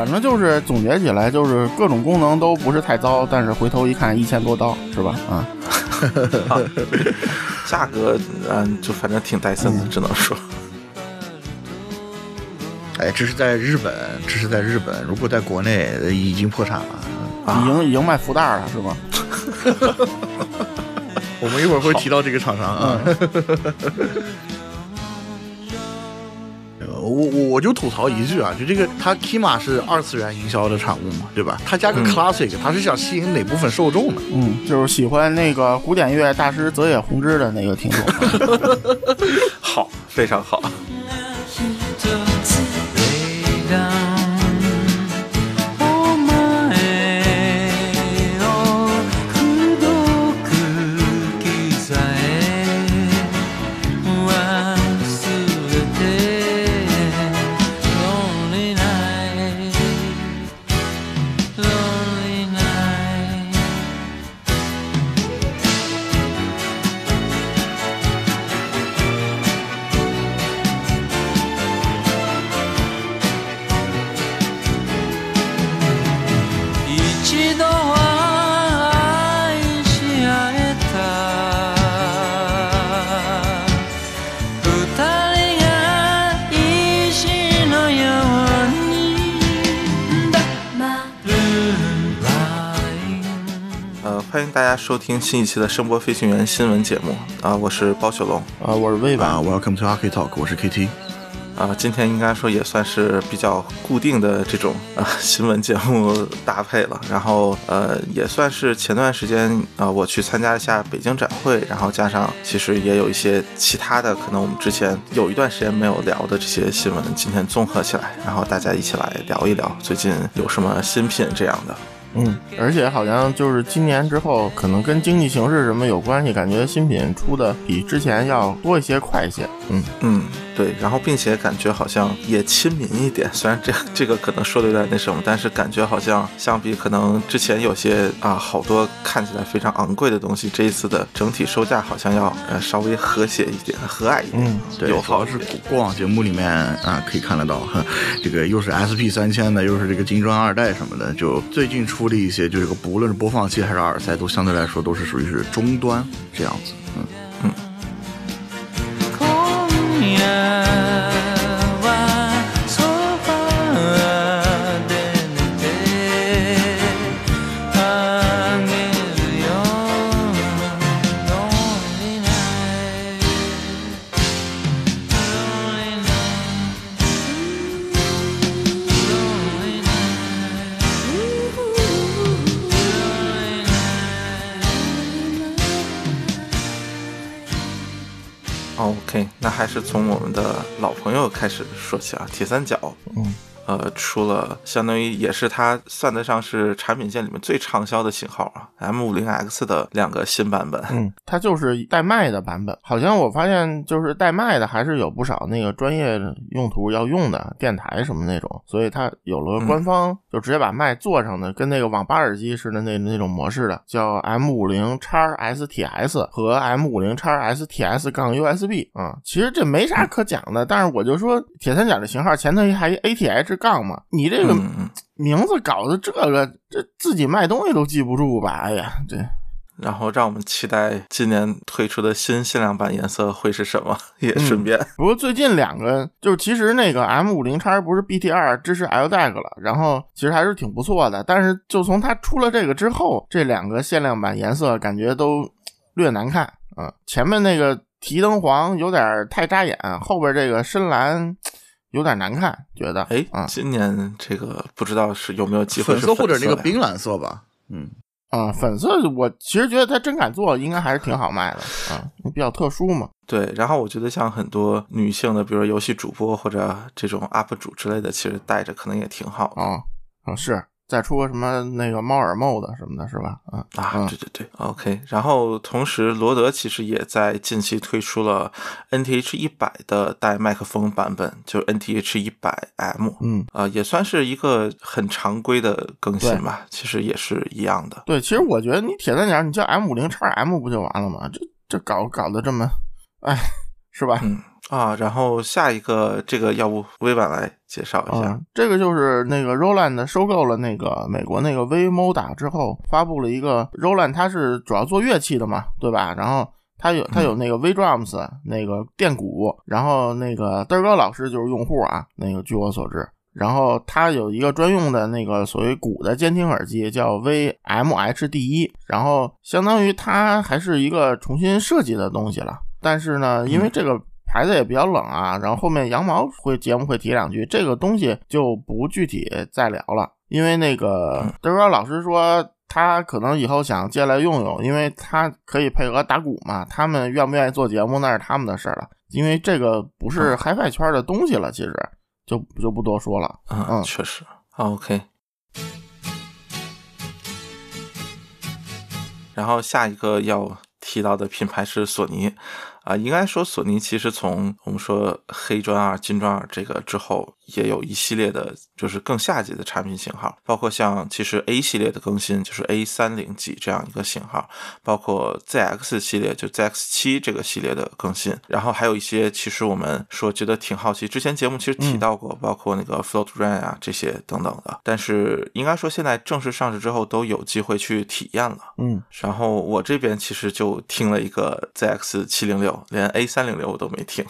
反正就是总结起来，就是各种功能都不是太糟，但是回头一看一千多刀，是吧？啊，价格嗯，就反正挺带森的，只能说。哎，这是在日本，这是在日本。如果在国内已经破产了，已经已经卖福袋了，是吗？我们一会儿会提到这个厂商啊。我我我就吐槽一句啊，就这个，它起码是二次元营销的产物嘛，对吧？它加个 classic，它是想吸引哪部分受众呢？嗯，就是喜欢那个古典乐大师泽野弘之的那个听众。好，非常好。听新一期的声波飞行员新闻节目。啊，我是包雪龙啊，我是魏吧，Welcome to Arcade Talk，我是 KT 啊，今天应该说也算是比较固定的这种啊新闻节目搭配了，然后呃也算是前段时间啊我去参加一下北京展会，然后加上其实也有一些其他的可能我们之前有一段时间没有聊的这些新闻，今天综合起来，然后大家一起来聊一聊最近有什么新品这样的。嗯，而且好像就是今年之后，可能跟经济形势什么有关系，感觉新品出的比之前要多一些、快一些。嗯嗯。对，然后并且感觉好像也亲民一点，虽然这这个可能说的有点那什么，但是感觉好像相比可能之前有些啊好多看起来非常昂贵的东西，这一次的整体售价好像要呃稍微和谐一点、和蔼一点。嗯，对，主要是过往节目里面啊可以看得到，这个又是 SP 三千的，又是这个金砖二代什么的，就最近出的一些，就这个不论是播放器还是耳塞，都相对来说都是属于是中端这样子。嗯嗯。从我们的老朋友开始说起啊，铁三角。嗯。呃，出了相当于也是它算得上是产品线里面最畅销的型号啊，M 五零 X 的两个新版本。嗯，它就是带麦的版本。好像我发现就是带麦的还是有不少那个专业用途要用的电台什么那种，所以它有了官方就直接把麦做上的，跟那个网吧耳机似的那那种模式的，叫 M 五零 x STS 和 M 五零 x STS 杠 USB 啊。其实这没啥可讲的，但是我就说铁三角的型号前头还 ATH。杠嘛，你这个名字搞的这个，这自己卖东西都记不住吧？哎呀，这，然后让我们期待今年推出的新限量版颜色会是什么？也顺便，不过最近两个就是其实那个 M 五零叉不是 BT 二支持 L DAG 了，然后其实还是挺不错的。但是就从它出了这个之后，这两个限量版颜色感觉都略难看啊。前面那个提灯黄有点太扎眼，后边这个深蓝。有点难看，觉得哎，今年这个不知道是有没有机会粉色或者那个冰蓝色吧？嗯啊，粉色我其实觉得他真敢做，应该还是挺好卖的啊，比较特殊嘛。对，然后我觉得像很多女性的，比如说游戏主播或者这种 UP 主之类的，其实戴着可能也挺好的啊。啊，是。再出个什么那个猫耳 mode 什么的，是吧？嗯啊，对对对，OK。然后同时，罗德其实也在近期推出了 NTH 一百的带麦克风版本，就是 NTH 一百 M。嗯啊，也算是一个很常规的更新吧。其实也是一样的。对，其实我觉得你铁三角，你叫 M 五零叉 M 不就完了吗？这这搞搞得这么，哎，是吧？嗯。啊，然后下一个这个要不微婉来介绍一下？嗯，这个就是那个 Roland 收购了那个美国那个 VModa 之后，发布了一个 Roland，它是主要做乐器的嘛，对吧？然后它有它有那个 V Drums 那个电鼓，然后那个嘚儿哥老师就是用户啊，那个据我所知。然后它有一个专用的那个所谓鼓的监听耳机，叫 VMHD 一，然后相当于它还是一个重新设计的东西了。但是呢，因为这个牌子也比较冷啊，然后后面羊毛会节目会提两句，这个东西就不具体再聊了。因为那个德哥老师说，他可能以后想借来用用，因为他可以配合打鼓嘛。他们愿不愿意做节目那是他们的事儿了，因为这个不是 HiFi 圈的东西了，其实。就就不多说了，嗯，确实，OK。然后下一个要提到的品牌是索尼。啊，应该说索尼其实从我们说黑砖二、金砖二这个之后，也有一系列的，就是更下级的产品型号，包括像其实 A 系列的更新，就是 A 三零几这样一个型号，包括 ZX 系列，就 ZX 七这个系列的更新，然后还有一些其实我们说觉得挺好奇，之前节目其实提到过，包括那个 Float Rain 啊这些等等的，但是应该说现在正式上市之后都有机会去体验了，嗯，然后我这边其实就听了一个 ZX 七零六。连 A 三零六我都没听，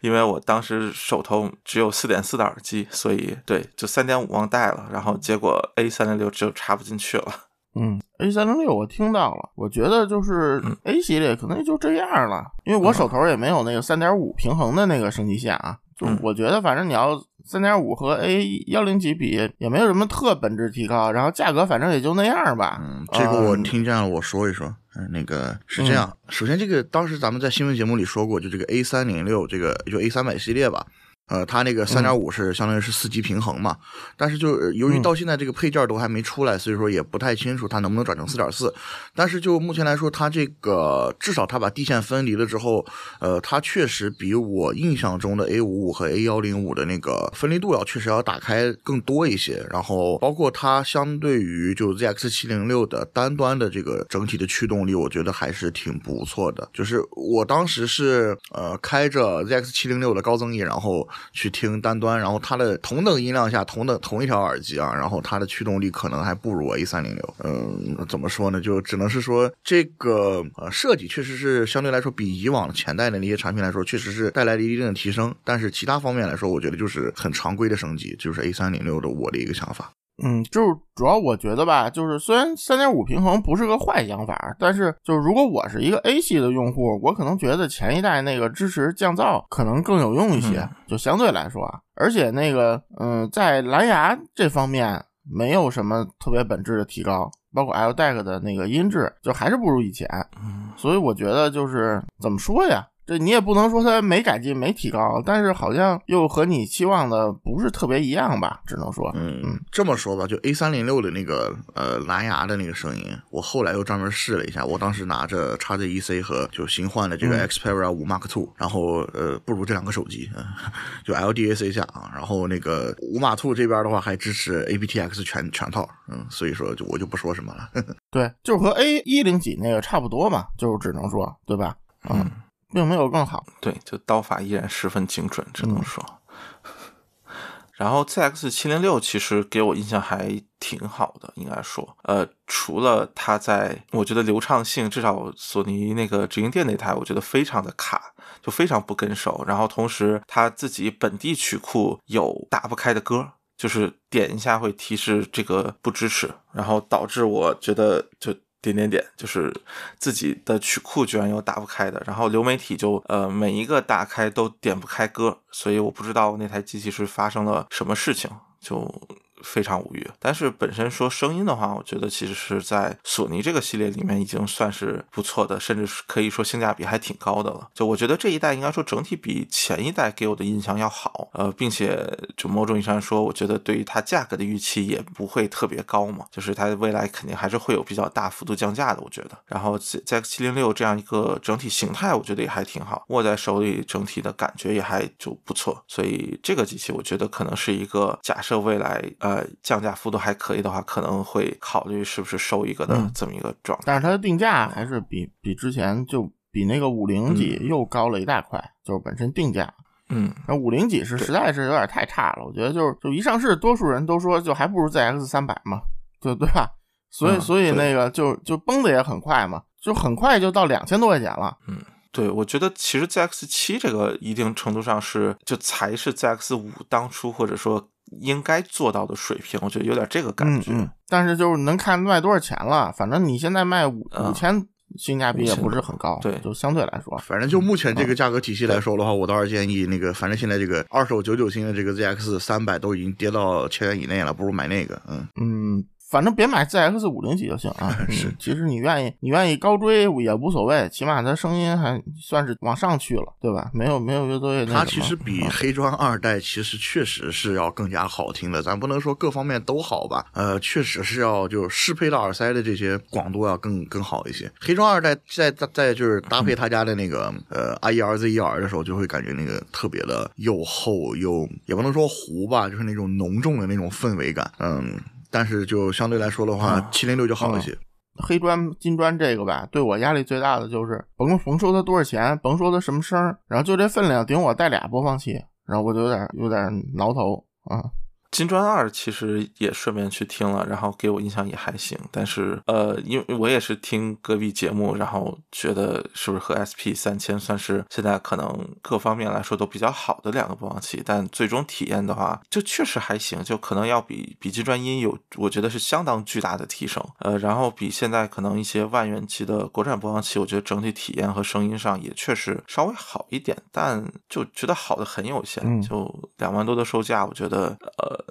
因为我当时手头只有四点四的耳机，所以对就三点五忘带了，然后结果 A 三零六就插不进去了。嗯，A 三零六我听到了，我觉得就是 A 系列可能也就这样了，因为我手头也没有那个三点五平衡的那个升级线啊。就我觉得反正你要三点五和 A 幺零几比，也没有什么特本质提高，然后价格反正也就那样吧。嗯，这个我听见了，我说一说。嗯，那个是这样。首先，这个当时咱们在新闻节目里说过，就这个 A 三零六，这个就 A 三百系列吧。呃，它那个三点五是相当于是四级平衡嘛，但是就由于到现在这个配件都还没出来，所以说也不太清楚它能不能转成四点四。但是就目前来说，它这个至少它把地线分离了之后，呃，它确实比我印象中的 A 五五和 A 幺零五的那个分离度要确实要打开更多一些。然后包括它相对于就 ZX 七零六的单端的这个整体的驱动力，我觉得还是挺不错的。就是我当时是呃开着 ZX 七零六的高增益，然后。去听单端，然后它的同等音量下，同等同一条耳机啊，然后它的驱动力可能还不如 A 三零六。嗯，怎么说呢？就只能是说这个呃设计确实是相对来说比以往前代的那些产品来说，确实是带来了一定的提升。但是其他方面来说，我觉得就是很常规的升级，就是 A 三零六的我的一个想法。嗯，就是主要我觉得吧，就是虽然三点五平衡不是个坏想法，但是就是如果我是一个 A 系的用户，我可能觉得前一代那个支持降噪可能更有用一些，就相对来说啊，而且那个嗯，在蓝牙这方面没有什么特别本质的提高，包括 L DAC 的那个音质就还是不如以前，所以我觉得就是怎么说呀？这你也不能说它没改进、没提高，但是好像又和你期望的不是特别一样吧？只能说，嗯嗯，这么说吧，就 A 三零六的那个呃蓝牙的那个声音，我后来又专门试了一下，我当时拿着叉 Z E C 和就新换的这个 Xperia 五 Mark Two，然后呃不如这两个手机，就 LDAC 下啊，然后那个五 Mark Two 这边的话还支持 aptX 全全套，嗯，所以说就我就不说什么了。对，就是和 A 一零几那个差不多嘛，就只能说，对吧？嗯。并没有更好，对，就刀法依然十分精准，只能说。然后 ZX 七零六其实给我印象还挺好的，应该说，呃，除了它在我觉得流畅性，至少索尼那个直营店那台，我觉得非常的卡，就非常不跟手。然后同时它自己本地曲库有打不开的歌，就是点一下会提示这个不支持，然后导致我觉得就。点点点，就是自己的曲库居然有打不开的，然后流媒体就呃每一个打开都点不开歌，所以我不知道那台机器是发生了什么事情，就。非常无语，但是本身说声音的话，我觉得其实是在索尼这个系列里面已经算是不错的，甚至是可以说性价比还挺高的了。就我觉得这一代应该说整体比前一代给我的印象要好，呃，并且就某种意义上说，我觉得对于它价格的预期也不会特别高嘛，就是它未来肯定还是会有比较大幅度降价的，我觉得。然后 ZX 七零六这样一个整体形态，我觉得也还挺好，握在手里整体的感觉也还就不错，所以这个机器我觉得可能是一个假设未来呃。呃，降价幅度还可以的话，可能会考虑是不是收一个的这么一个状态。但是它的定价还是比比之前就比那个五零几又高了一大块，就是本身定价。嗯，那五零几是实在是有点太差了，我觉得就是就一上市，多数人都说就还不如 ZX 三百嘛，就对吧？所以嗯所以那个就就崩的也很快嘛，就很快就到两千多块钱了。嗯对，我觉得其实 ZX 七这个一定程度上是就才是 ZX 五当初或者说应该做到的水平，我觉得有点这个感觉。嗯嗯，但是就是能看卖多少钱了，反正你现在卖五嗯五千，性价比也不是很高，对就相对来说，反正就目前这个价格体系来说的话，我倒是建议那个，反正现在这个二手九九新的这个 ZX 三百都已经跌到千元以内了，不如买那个。嗯，嗯，反正别买 ZX 五零几就行啊。是嗯其实你愿意，你愿意高追也无所谓，起码它声音还算是往上去了，对吧？没有没有乐队那它其实比啊黑砖二代其实确实是要更加好听的，咱不能说各方面都好吧，呃，确实是要就适配到耳塞的这些广度要更更好一些。黑砖二代在在在就是搭配他家的那个呃 I E R Z E R 的时候，就会感觉那个特别的又厚又也不能说糊吧，就是那种浓重的那种氛围感，嗯。但是就相对来说的话，七零六就好一些。黑砖、金砖这个吧，对我压力最大的就是甭甭说它多少钱，甭说它什么声儿，然后就这分量顶我带俩播放器，然后我就有点有点挠头啊。金砖二其实也顺便去听了，然后给我印象也还行，但是呃，因为我也是听隔壁节目，然后觉得是不是和 SP 三千算是现在可能各方面来说都比较好的两个播放器，但最终体验的话，就确实还行，就可能要比比金砖一有，我觉得是相当巨大的提升，呃，然后比现在可能一些万元级的国产播放器，我觉得整体体验和声音上也确实稍微好一点，但就觉得好的很有限，嗯就两万多的售价，我觉得呃。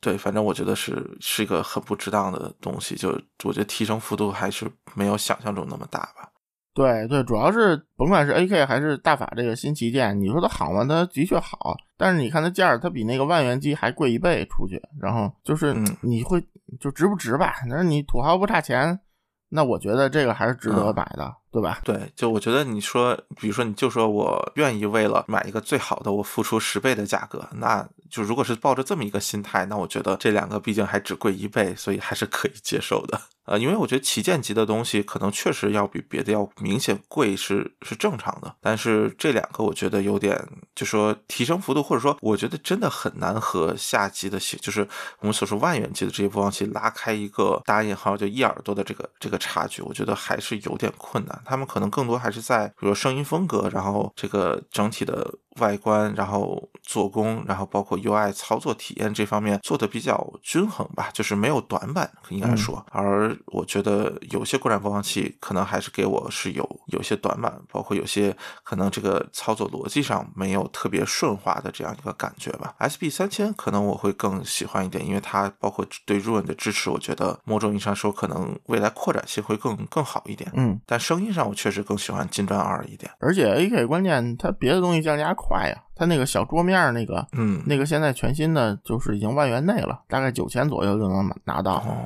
对，反正我觉得是是一个很不值当的东西，就我觉得提升幅度还是没有想象中那么大吧。对对，主要是甭管是 AK 还是大法这个新旗舰，你说它好吗？它的确好，但是你看它价儿，它比那个万元机还贵一倍出去，然后就是嗯你会就值不值吧？但是你土豪不差钱，那我觉得这个还是值得嗯买的，对吧？对，就我觉得你说，比如说你就说我愿意为了买一个最好的，我付出十倍的价格，那就如果是抱着这么一个心态，那我觉得这两个毕竟还只贵一倍，所以还是可以接受的。呃，因为我觉得旗舰级的东西可能确实要比别的要明显贵是是正常的，但是这两个我觉得有点，就说提升幅度，或者说我觉得真的很难和下级的系，就是我们所说万元级的这些播放器拉开一个打引号就一耳朵的这个这个差距，我觉得还是有点困难。他们可能更多还是在比如说声音风格，然后这个整体的外观，然后做工，然后包括 UI 操作体验这方面做的比较均衡吧，就是没有短板，应该说。而我觉得有些国产播放器可能还是给我是有有些短板，包括有些可能这个操作逻辑上没有特别顺滑的这样一个感觉吧。SP 三千可能我会更喜欢一点，因为它包括对 Run 的支持，我觉得某种意义上说可能未来扩展性会更更好一点。嗯，但声音上我确实更喜欢金砖二一点。而且 AK 关键它别的东西降价快呀，它那个小桌面儿那个嗯，那个现在全新的就是已经万元内了，大概九千左右就能拿到。哦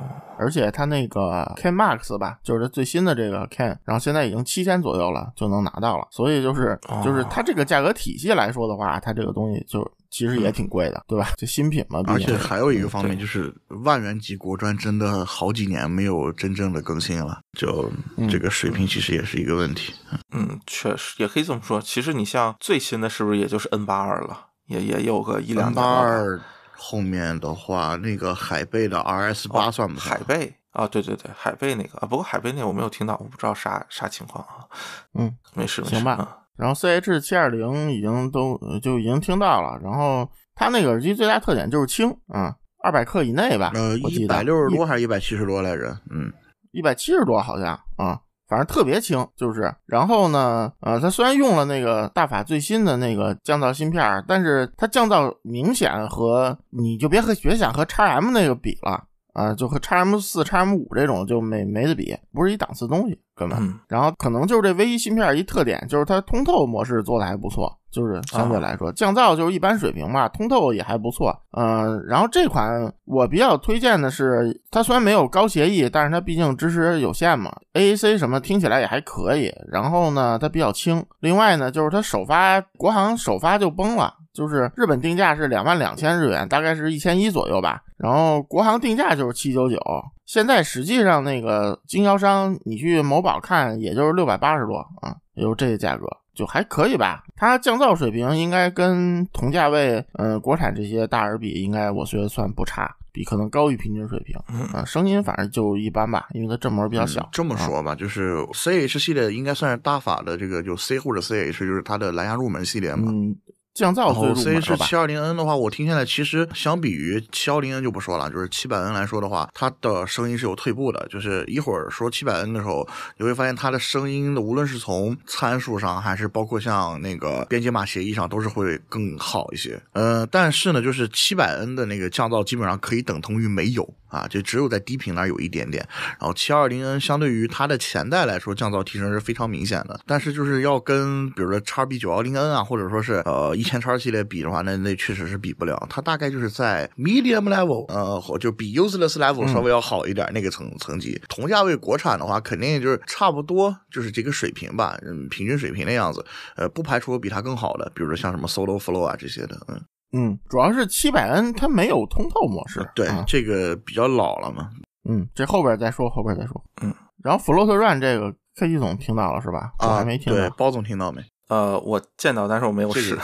而且它那个 Ken Max 吧，就是最新的这个 Ken，然后现在已经七千左右了就能拿到了。所以就是哦就是它这个价格体系来说的话，它这个东西就其实也挺贵的，对吧？这新品嘛，而且还有一个方面就是，万元级国专真的好几年没有真正的更新了，就嗯这个水平其实也是一个问题。嗯，确实也可以这么说。其实你像最新的是不是也就是 N 八二了？也也有个一两 N 年了吧。八二后面的话，那个海贝的 RS 八算不算？海贝啊，对对对，海贝那个啊，不过海贝那个我没有听到，我不知道啥啥情况啊。嗯，没事没事。行吧啊然后 CH 七二零已经都呃就已经听到了，然后它那个耳机最大特点就是轻啊，二百克以内吧，呃，一百六十多还是一百七十多来着？嗯，一百七十多好像啊，反正特别轻，就是。然后呢，呃，它虽然用了那个大法最新的那个降噪芯片儿，但是它降噪明显和你就别和别想和 x M 那个比了啊，就和 x M 四、x M 五这种就没没得比，不是一档次东西，根本。嗯然后可能就是这唯一芯片一特点，就是它通透模式做的还不错，就是相对来说、降噪就是一般水平吧，通透也还不错。呃，然后这款我比较推荐的是，它虽然没有高协议，但是它毕竟支持有线嘛，AAC 什么听起来也还可以。然后呢，它比较轻。另外呢，就是它首发国行首发就崩了。就是日本定价是两万两千日元，大概是一千一左右吧。然后国行定价就是七九九，现在实际上那个经销商你去某宝看，也就是六百八十多啊，也就是这个价格。就还可以吧。它降噪水平应该跟同价位，呃，国产这些大耳比，应该我觉得算不差，比可能高于平均水平。啊，声音反正就一般吧，因为它振膜比较小。这么说吧，就是 CH 系列应该算是大法的这个就 C 或者 CH，就是它的蓝牙入门系列嘛。嗯。降噪最入门 C 是七二零 N 的话，我听下来，其实相比于七幺零 N 就不说了，就是七百 N 来说的话，它的声音是有退步的。就是一会儿说七百 N 的时候，你会发现它的声音的，无论是从参数上，还是包括像那个编解码协议上，都是会更好一些。呃，但是呢，就是七百 N 的那个降噪基本上可以等同于没有啊，就只有在低频那儿有一点点。然后七二零 N 相对于它的前代来说，降噪提升是非常明显的。但是就是要跟比如说叉 B 九幺零 N 啊，或者说是呃一千叉系列比。的话，那那确实是比不了，它大概就是在 medium level，呃，就比 useless level 稍微要好一点那个层层级。同价位国产的话，肯定就是差不多，就是这个水平吧，嗯，平均水平的样子。呃，不排除比它更好的，比如说像什么 solo flow 啊这些的，嗯嗯，主要是七百 N 它没有通透模式，对，这个比较老了嘛。嗯，这后边再说，后边再说。嗯，然后 float run 这个 K 级总听到了是吧？啊还没听到。对，包总听到没？呃，我见到，但是我没有试。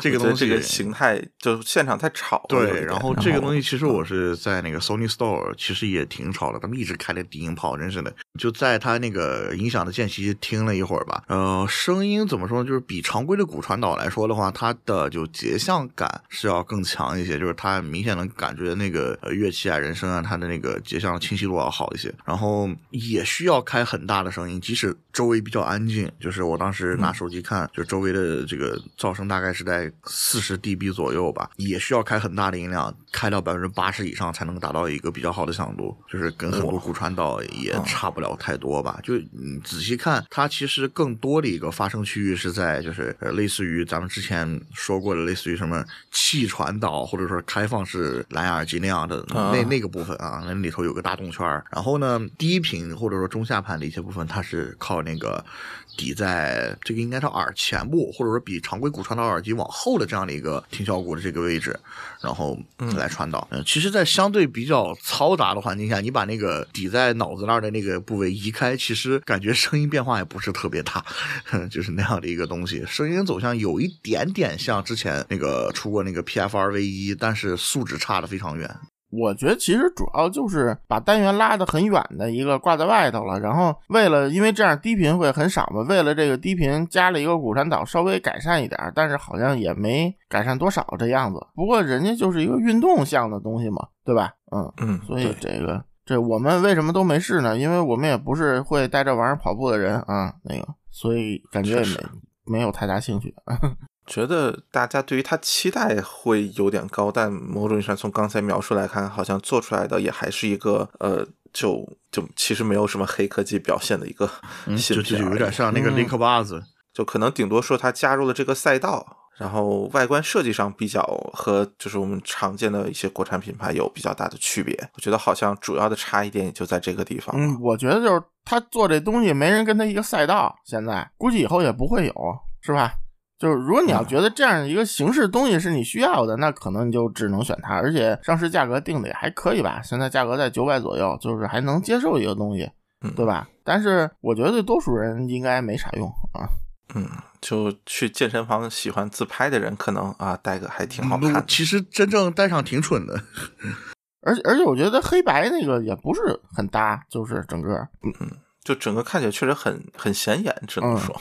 这个 东西，这个形态就现场太吵。对，然后这个东西其实我是在那个 Sony Store，其实也挺吵的。他们一直开着低音炮，真是的。就在他那个音响的间隙听了一会儿吧。呃，声音怎么说呢？就是比常规的骨传导来说的话，它的就节像感是要更强一些。就是它明显能感觉那个乐器啊、人声啊，它的那个节像清晰度要好一些。然后也需要开很大的声音，即使周围比较安静。就是我当时拿手机看。就周围的这个噪声大概是在四十 dB 左右吧，也需要开很大的音量，开到百分之八十以上才能达到一个比较好的响度，就是跟很多骨传导也差不了太多吧。就你仔细看，它其实更多的一个发声区域是在就是呃类似于咱们之前说过的，类似于什么气传导或者说开放式蓝牙耳机那样的那那个部分啊，那里头有个大动圈然后呢，低频或者说中下盘的一些部分，它是靠那个。抵在这个应该是耳前部，或者说比常规骨传导耳机往后的这样的一个听小骨的这个位置，然后来传导。嗯，其实，在相对比较嘈杂的环境下，你把那个抵在脑子那儿的那个部位移开，其实感觉声音变化也不是特别大，就是那样的一个东西。声音走向有一点点像之前那个出过那个 PFR V 一，但是素质差的非常远。我觉得其实主要就是把单元拉得很远的一个挂在外头了，然后为了因为这样低频会很少嘛，为了这个低频加了一个骨传导，稍微改善一点，但是好像也没改善多少这样子。不过人家就是一个运动项的东西嘛，对吧？嗯嗯，所以这个这我们为什么都没试呢？因为我们也不是会带这玩意儿跑步的人啊，那个，所以感觉也没没有太大兴趣。觉得大家对于它期待会有点高，但某种意义上从刚才描述来看，好像做出来的也还是一个呃，就就其实没有什么黑科技表现的一个新品，就就有点像那个雷克巴子，就可能顶多说它加入了这个赛道，然后外观设计上比较和就是我们常见的一些国产品牌有比较大的区别。我觉得好像主要的差异点也就在这个地方。嗯，我觉得就是他做这东西没人跟他一个赛道，现在估计以后也不会有，是吧？就是如果你要觉得这样一个形式东西是你需要的，那可能你就只能选它，而且上市价格定的也还可以吧，现在价格在九百左右，就是还能接受一个东西，对吧？但是我觉得对多数人应该没啥用啊。嗯，就去健身房喜欢自拍的人，可能啊戴个还挺好看。其实真正戴上挺蠢的，而且而且我觉得黑白那个也不是很搭，就是整个，嗯，就整个看起来确实很很显眼，只能说。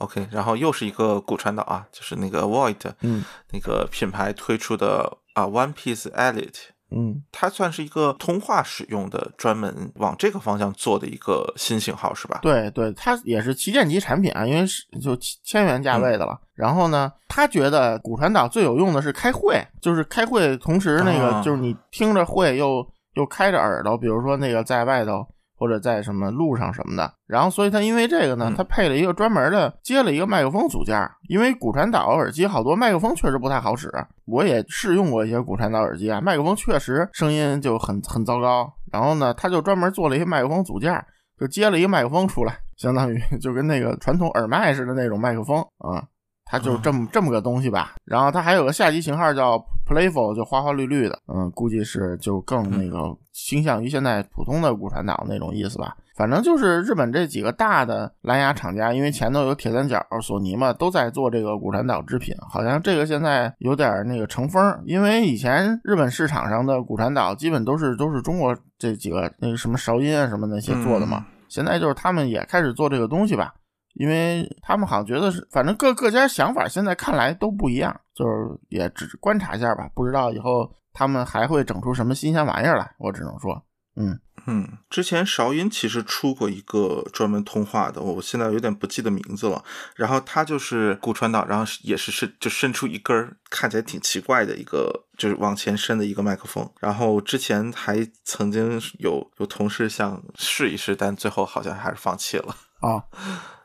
OK，然后又是一个骨传导啊，就是那个 Void，嗯，那个品牌推出的啊 One Piece Elite，嗯，它算是一个通话使用的，专门往这个方向做的一个新型号是吧？对对，它也是旗舰级产品啊，因为是就千元价位的了。然后呢，他觉得骨传导最有用的是开会，就是开会同时那个就是你听着会又又开着耳朵，比如说那个在外头。或者在什么路上什么的，然后所以它因为这个呢，它配了一个专门的接了一个麦克风组件，因为骨传导耳机好多麦克风确实不太好使，我也试用过一些骨传导耳机啊，麦克风确实声音就很很糟糕。然后呢，他就专门做了一些麦克风组件，就接了一个麦克风出来，相当于就跟那个传统耳麦似的那种麦克风啊。它就这么这么个东西吧，然后它还有个下级型号叫 Playful，就花花绿绿的，嗯，估计是就更那个倾向于现在普通的骨传导那种意思吧。反正就是日本这几个大的蓝牙厂家，因为前头有铁三角、索尼嘛，都在做这个骨传导制品。好像这个现在有点那个成风，因为以前日本市场上的骨传导基本都是都是中国这几个那个什么韶音啊什么那些做的嘛。现在就是他们也开始做这个东西吧，因为他们好像觉得是，反正各各家想法现在看来都不一样，就是也只观察一下吧，不知道以后他们还会整出什么新鲜玩意儿来。我只能说，嗯。嗯，之前韶音其实出过一个专门通话的，我现在有点不记得名字了。然后他就是骨传导，然后也是伸就伸出一根看起来挺奇怪的一个，就是往前伸的一个麦克风。然后之前还曾经有有同事想试一试，但最后好像还是放弃了。啊，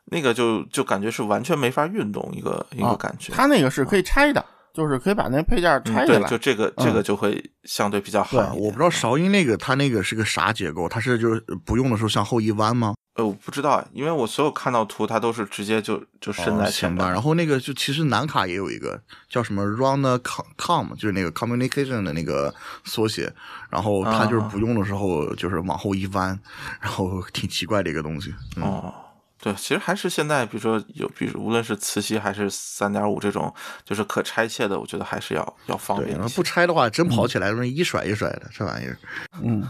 那个就就感觉是完全没法运动一个一个感觉。它那个是可以拆的。就是可以把那配件拆下来，就这个这个就会相对比较好。我不知道韶音那个它那个是个啥结构，它是就是不用的时候向后一弯吗？呃，我不知道，因为我所有看到图，它都是直接就就伸在前吧。然后那个就其实南卡也有一个叫什么 Run Com，就是那个 Communication 的那个缩写，然后它就是不用的时候就是往后一弯，然后挺奇怪的一个东西。哦。对，其实还是现在，比如说有，比如无论是磁吸还是三点五这种，就是可拆卸的，我觉得还是要要方便。不拆的话，真跑起来容易一甩一甩的，这玩意儿。嗯。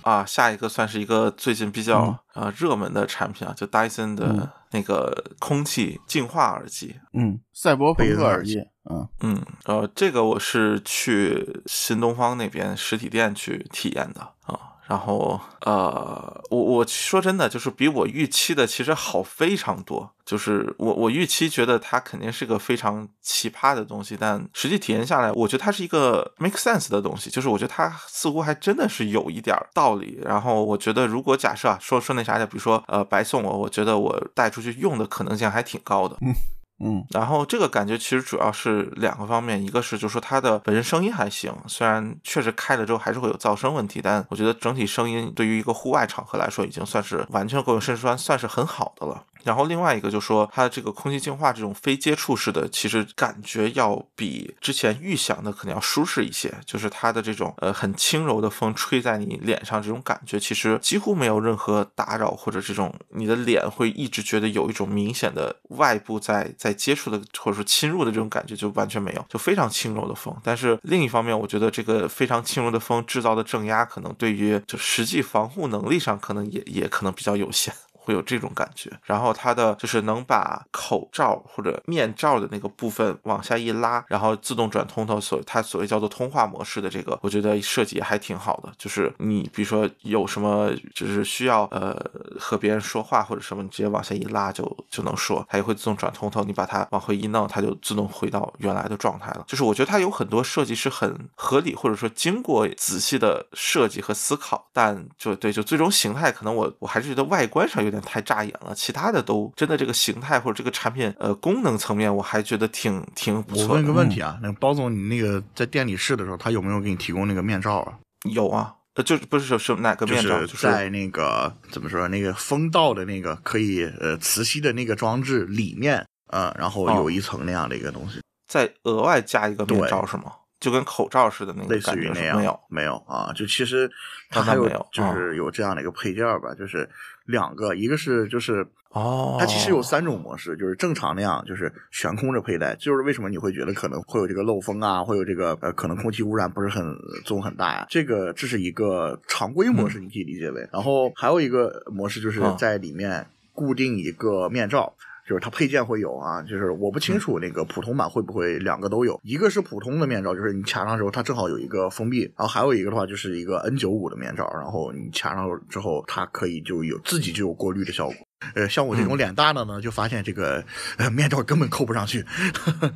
啊，下一个算是一个最近比较呃热门的产品啊，就 Dyson 的那个空气净化耳机。嗯，赛博朋克耳机。嗯嗯，呃，这个我是去新东方那边实体店去体验的啊。然后，呃，我我说真的，就是比我预期的其实好非常多。就是我我预期觉得它肯定是个非常奇葩的东西，但实际体验下来，我觉得它是一个 make sense 的东西。就是我觉得它似乎还真的是有一点道理。然后我觉得，如果假设啊，说说那啥的，比如说呃，白送我，我觉得我带出去用的可能性还挺高的。嗯。嗯，然后这个感觉其实主要是两个方面，一个是就是说它的本身声音还行，虽然确实开了之后还是会有噪声问题，但我觉得整体声音对于一个户外场合来说，已经算是完全够用，甚至算算是很好的了。然后另外一个就说它的这个空气净化这种非接触式的，其实感觉要比之前预想的可能要舒适一些。就是它的这种呃很轻柔的风吹在你脸上，这种感觉其实几乎没有任何打扰，或者这种你的脸会一直觉得有一种明显的外部在在接触的或者说侵入的这种感觉就完全没有，就非常轻柔的风。但是另一方面，我觉得这个非常轻柔的风制造的正压，可能对于就实际防护能力上，可能也也可能比较有限。会有这种感觉，然后它的就是能把口罩或者面罩的那个部分往下一拉，然后自动转通透，所它所谓叫做通话模式的这个，我觉得设计还挺好的。就是你比如说有什么就是需要呃和别人说话或者什么，你直接往下一拉就就能说，它也会自动转通透。你把它往回一弄，它就自动回到原来的状态了。就是我觉得它有很多设计是很合理，或者说经过仔细的设计和思考，但就对就最终形态，可能我我还是觉得外观上有点。太扎眼了，其他的都真的这个形态或者这个产品呃功能层面，我还觉得挺挺不错。我问个问题啊，那个包总，你那个在店里试的时候，他有没有给你提供那个面罩啊？有啊，呃，就是不是说是哪个面罩？就是在那个怎么说那个风道的那个可以呃磁吸的那个装置里面，呃，然后有一层那样的一个东西，再额外加一个面罩是吗？就跟口罩似的那个类似于那样，没有没有啊，就其实它还有就是有这样的一个配件吧，就是。两个，一个是就是哦，它其实有三种模式，就是正常那样，就是悬空着佩戴，就是为什么你会觉得可能会有这个漏风啊，会有这个呃可能空气污染不是很重很大呀？这个这是一个常规模式，你可以理解为。然后还有一个模式就是在里面固定一个面罩。就是它配件会有啊，就是我不清楚那个普通版会不会两个都有，一个是普通的面罩，就是你卡上之后它正好有一个封闭，然后还有一个的话就是一个 N 九五的面罩，然后你卡上之后它可以就有自己就有过滤的效果。呃，像我这种脸大的呢，就发现这个面罩根本扣不上去。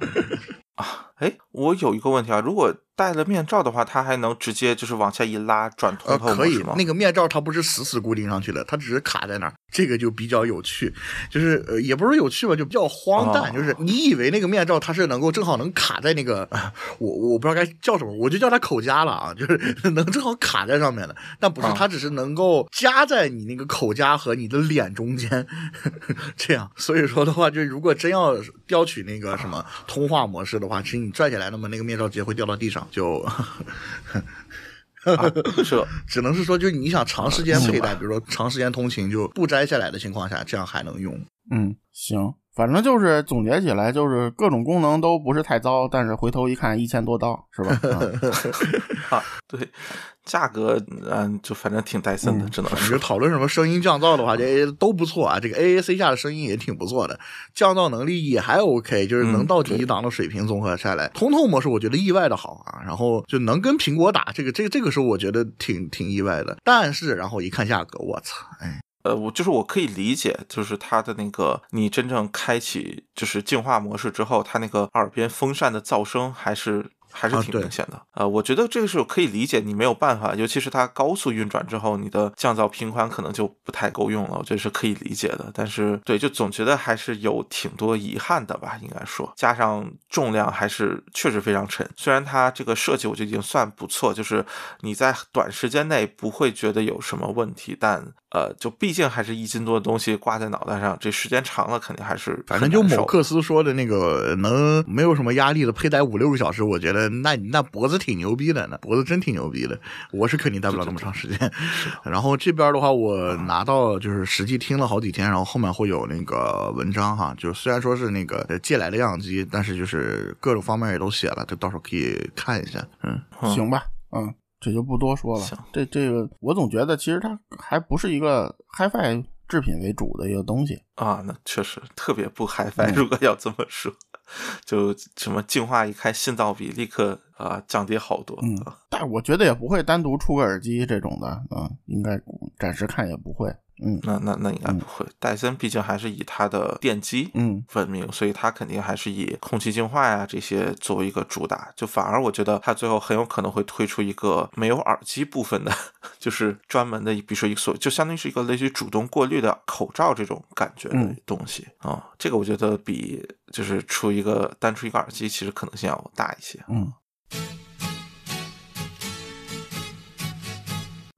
啊，哎，我有一个问题啊，如果。戴了面罩的话，它还能直接就是往下一拉转通透可以吗？那个面罩它不是死死固定上去的，它只是卡在那儿，这个就比较有趣，就是呃也不是有趣吧，就比较荒诞。就是你以为那个面罩它是能够正好能卡在那个，我我不知道该叫什么，我就叫它口夹了啊，就是 能正好卡在上面的，但不是，它只是能够夹在你那个口夹和你的脸中间，这样。所以说的话，就如果真要调取那个什么通话模式的话，其实你拽起来，那么那个面罩直接会掉到地上。就这 只能是说，就你想长时间嗯佩戴，比如说长时间通勤就不摘下来的情况下，这样还能用。嗯，行，反正就是总结起来，就是各种功能都不是太糟，但是回头一看一千多刀，是吧？嗯 啊，对，价格嗯，就反正挺带森的，嗯只能你就说讨论什么声音降噪的话，这都不错啊。这个 AAC 下的声音也挺不错的，降噪能力也还 OK，就是能嗯到第一档的水平综合下来。通透模式我觉得意外的好啊，然后就能跟苹果打，这个这个这个是我觉得挺挺意外的。但是然后一看价格，我操，哎，呃，我就是我可以理解，就是它的那个你真正开启就是净化模式之后，它那个耳边风扇的噪声还是。还是挺明显的，呃，我觉得这个是我可以理解，你没有办法，尤其是它高速运转之后，你的降噪频宽可能就不太够用了，我觉得是可以理解的。但是，对，就总觉得还是有挺多遗憾的吧，应该说，加上重量还是确实非常沉。虽然它这个设计我觉得已经算不错，就是你在短时间内不会觉得有什么问题，但呃，就毕竟还是一斤多的东西挂在脑袋上，这时间长了肯定还是反正就某克斯说的那个能没有什么压力的佩戴五六个小时，我觉得那那脖子挺牛逼的，那脖子真挺牛逼的。我是肯定戴不了那么长时间。然后这边的话，我拿到就是实际听了好几天，然后后面会有那个文章哈，就虽然说是那个借来的样机，但是就是各种方面也都写了，就到时候可以看一下。嗯，嗯行吧，嗯，这就不多说了行。这这个，我总觉得其实它还不是一个 HiFi 制品为主的一个东西。啊，那确实特别不 HiFi，、嗯如果要这么说，就什么净化一开信噪比立刻啊降低好多。嗯啊但我觉得也不会单独出个耳机这种的，啊，应该暂时看也不会。嗯那那那应该不会，戴森毕竟还是以它的电机嗯闻名，所以它肯定还是以空气净化呀这些作为一个主打。就反而我觉得它最后很有可能会推出一个没有耳机部分的，就是专门的，比如说一个所，就相当于是一个类似于主动过滤的口罩这种感觉的嗯东西啊、这个我觉得比就是出一个单出一个耳机，其实可能性要大一些。嗯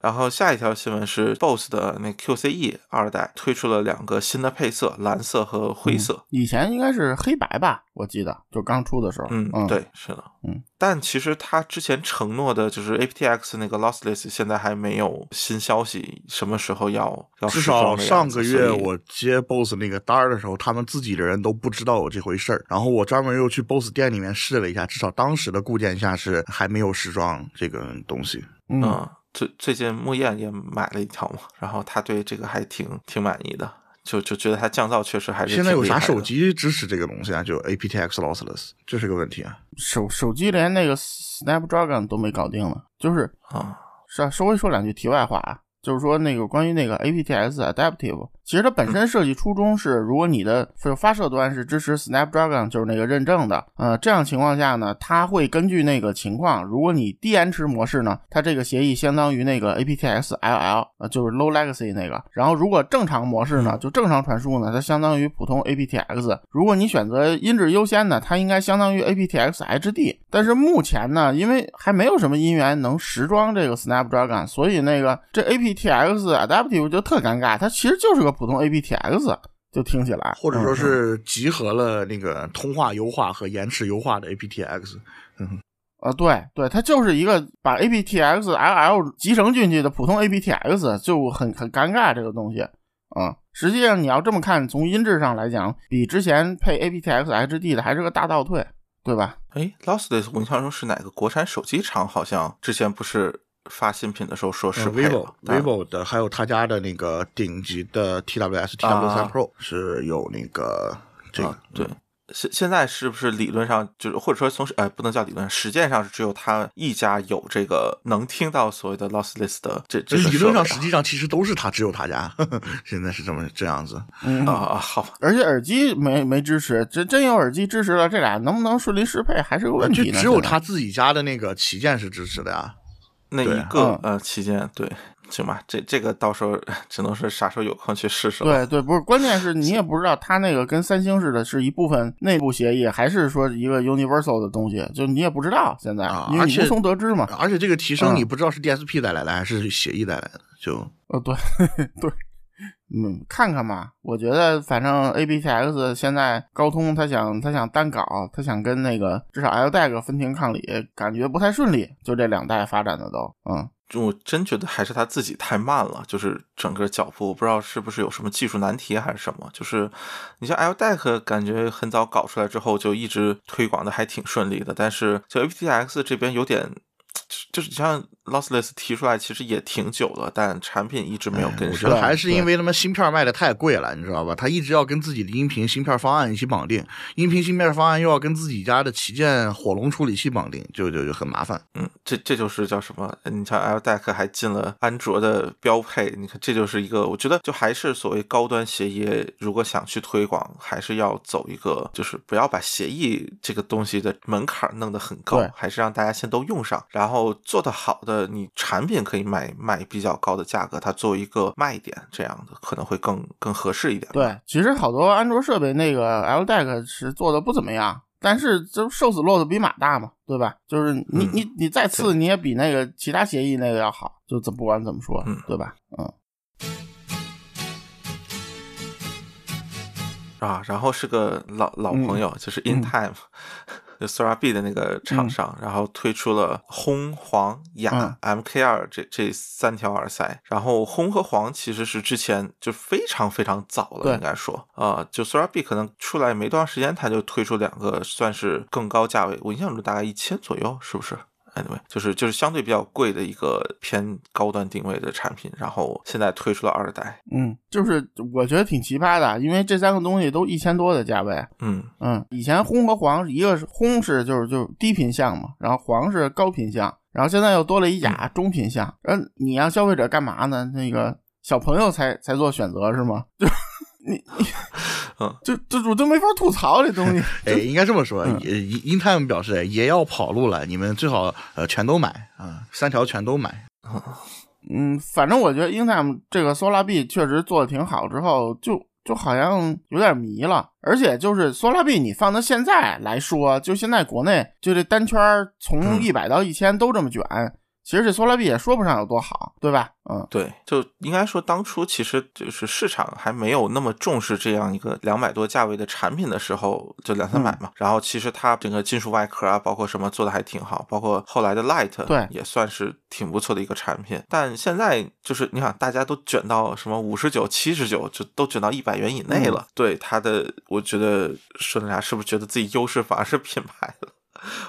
然后下一条新闻是 BOSS 的那 QCE 二代推出了两个新的配色，蓝色和灰色。以前应该是黑白吧，我记得就刚出的时候。嗯，嗯，对，是的，嗯。但其实他之前承诺的就是 aptX 那个 lossless，现在还没有新消息，什么时候要要至少上个月我接 BOSS 那个单儿的时候，他们自己的人都不知道有这回事儿。然后我专门又去 BOSS 店里面试了一下，至少当时的固件下是还没有时装这个东西。嗯嗯，最最近木燕也买了一条嘛，然后他对这个还挺挺满意的，就就觉得它降噪确实还是现在有啥手机支持这个东西啊？就 aptX lossless，这是个问题啊。手手机连那个 Snapdragon 都没搞定了，就是啊？是啊，稍微说两句题外话啊，就是说那个关于那个 aptX Adaptive，其实它本身设计初衷是，如果你的就发射端是支持 Snapdragon，就是那个认证的，呃，这样情况下呢，它会根据那个情况，如果你低延迟模式呢，它这个协议相当于那个 aptX LL，呃，就是 Low legacy 那个，然后如果正常模式呢，就正常传输呢，它相当于普通 aptX，如果你选择音质优先呢，它应该相当于 aptX HD，但是目前呢，因为还没有什么音源能实装这个 Snapdragon，所以那个这 aptX Adaptive 就特尴尬，它其实就是个普通 aptX，就听起来或者说嗯是集合了那个通话优化和延迟优化的 aptX。啊，对对，它就是一个把 aptX LL 集成进去的普通 aptX，就很很尴尬这个东西啊。实际上你要这么看，从音质上来讲，比之前配 aptX HD 的还是个大倒退，对吧？哎，lossless 我印象中是哪个国产手机厂？好像之前不是发新品的时候说是 vivo vivo 的，还有他家的那个顶级的 TWS TW 啊三 Pro 是有那个这个啊，对。现现在是不是理论上就是或者说从呃不能叫理论，实践上是只有他一家有这个能听到所谓的 lossless 的这这理论上实际上其实都是他，只有他家，现在是这么这样子。嗯啊啊好，而且耳机没没支持，真真有耳机支持了，这俩能不能顺利适配还是个问题呢？就只有他自己家的那个旗舰是支持的呀。那一个呃期间对行吧，这这个到时候只能是啥时候有空去试试。对对，不是，关键是 你也不知道它那个跟三星似的，是一部分内部协议，还是说一个 universal 的东西，就你也不知道现在，啊因为你无从得知嘛。而且这个提升嗯你不知道是 DSP 带来的还是协议带来的，就呃，对 对，嗯，看看吧。我觉得反正 aptX 现在高通他想他想单搞，他想跟那个至少 LDAC 分庭抗礼，感觉不太顺利。就这两代发展的都，嗯。我真觉得还是他自己太慢了，就是整个脚步，不知道是不是有什么技术难题还是什么。就是你像 LDAC，感觉很早搞出来之后就一直推广的还挺顺利的，但是就 aptX 这边有点，就是像。Lossless 提出来其实也挺久了，但产品一直没有跟上。我觉得还是因为他们芯片卖的太贵了，你知道吧？他一直要跟自己的音频芯片方案一起绑定，音频芯片方案又要跟自己家的旗舰火龙处理器绑定，就就就很麻烦。嗯，这这就是叫什么？你像 LDAC 还进了安卓的标配，你看这就是一个，我觉得就还是所谓高端协议，如果想去推广，还是要走一个，就是不要把协议这个东西的门槛弄得很高，还是让大家先都用上，然后做得好的。呃，你产品可以卖卖比较高的价格，它作为一个卖点，这样的可能会更更合适一点。对，其实好多安卓设备那个 LDAC 是做的不怎么样，但是就瘦死骆驼比马大嘛，对吧？就是你你你再次你也比那个其他协议那个要好，就怎不管怎么说，对吧？嗯。啊，然后是个老老朋友，就是 InTime。s o r a B 的那个厂商，然后推出了红、黄、雅 MK 二这这三条耳塞。然后红和黄其实是之前就非常非常早了，应该说啊，就 s o r a B 可能出来没多长时间，他就推出两个算是更高价位，我印象中大概一千左右，是不是？Anyway，就是就是相对比较贵的一个偏高端定位的产品，然后现在推出了二代。嗯，就是我觉得挺奇葩的，因为这三个东西都一千多的价位。嗯嗯，以前红和黄一个是红是就是就是低频项嘛，然后黄是高频项，然后现在又多了一雅中频项。嗯，你让消费者干嘛呢？那个小朋友才才做选择是吗？就 你你。就就我都没法吐槽这东西。哎，应该这么说，英英泰姆表示也要跑路了，你们最好呃全都买啊，三条全都买。嗯，反正我觉得英泰姆这个 Solar B 确实做的挺好，之后就就好像有点迷了。而且就是 Solar B，你放到现在来说，就现在国内就这单圈从一百到一千都这么卷。其实这缩拉币也说不上有多好，对吧？嗯，对，就应该说当初其实就是市场还没有那么重视这样一个两百多价位的产品的时候，就两三百嘛。然后其实它整个金属外壳啊，包括什么做的还挺好，包括后来的 Light，对，也算是挺不错的一个产品。但现在就是你看，大家都卷到什么五十九、七十九，就都卷到一百元以内了。对它的，我觉得说那啥，是不是觉得自己优势反而是品牌了？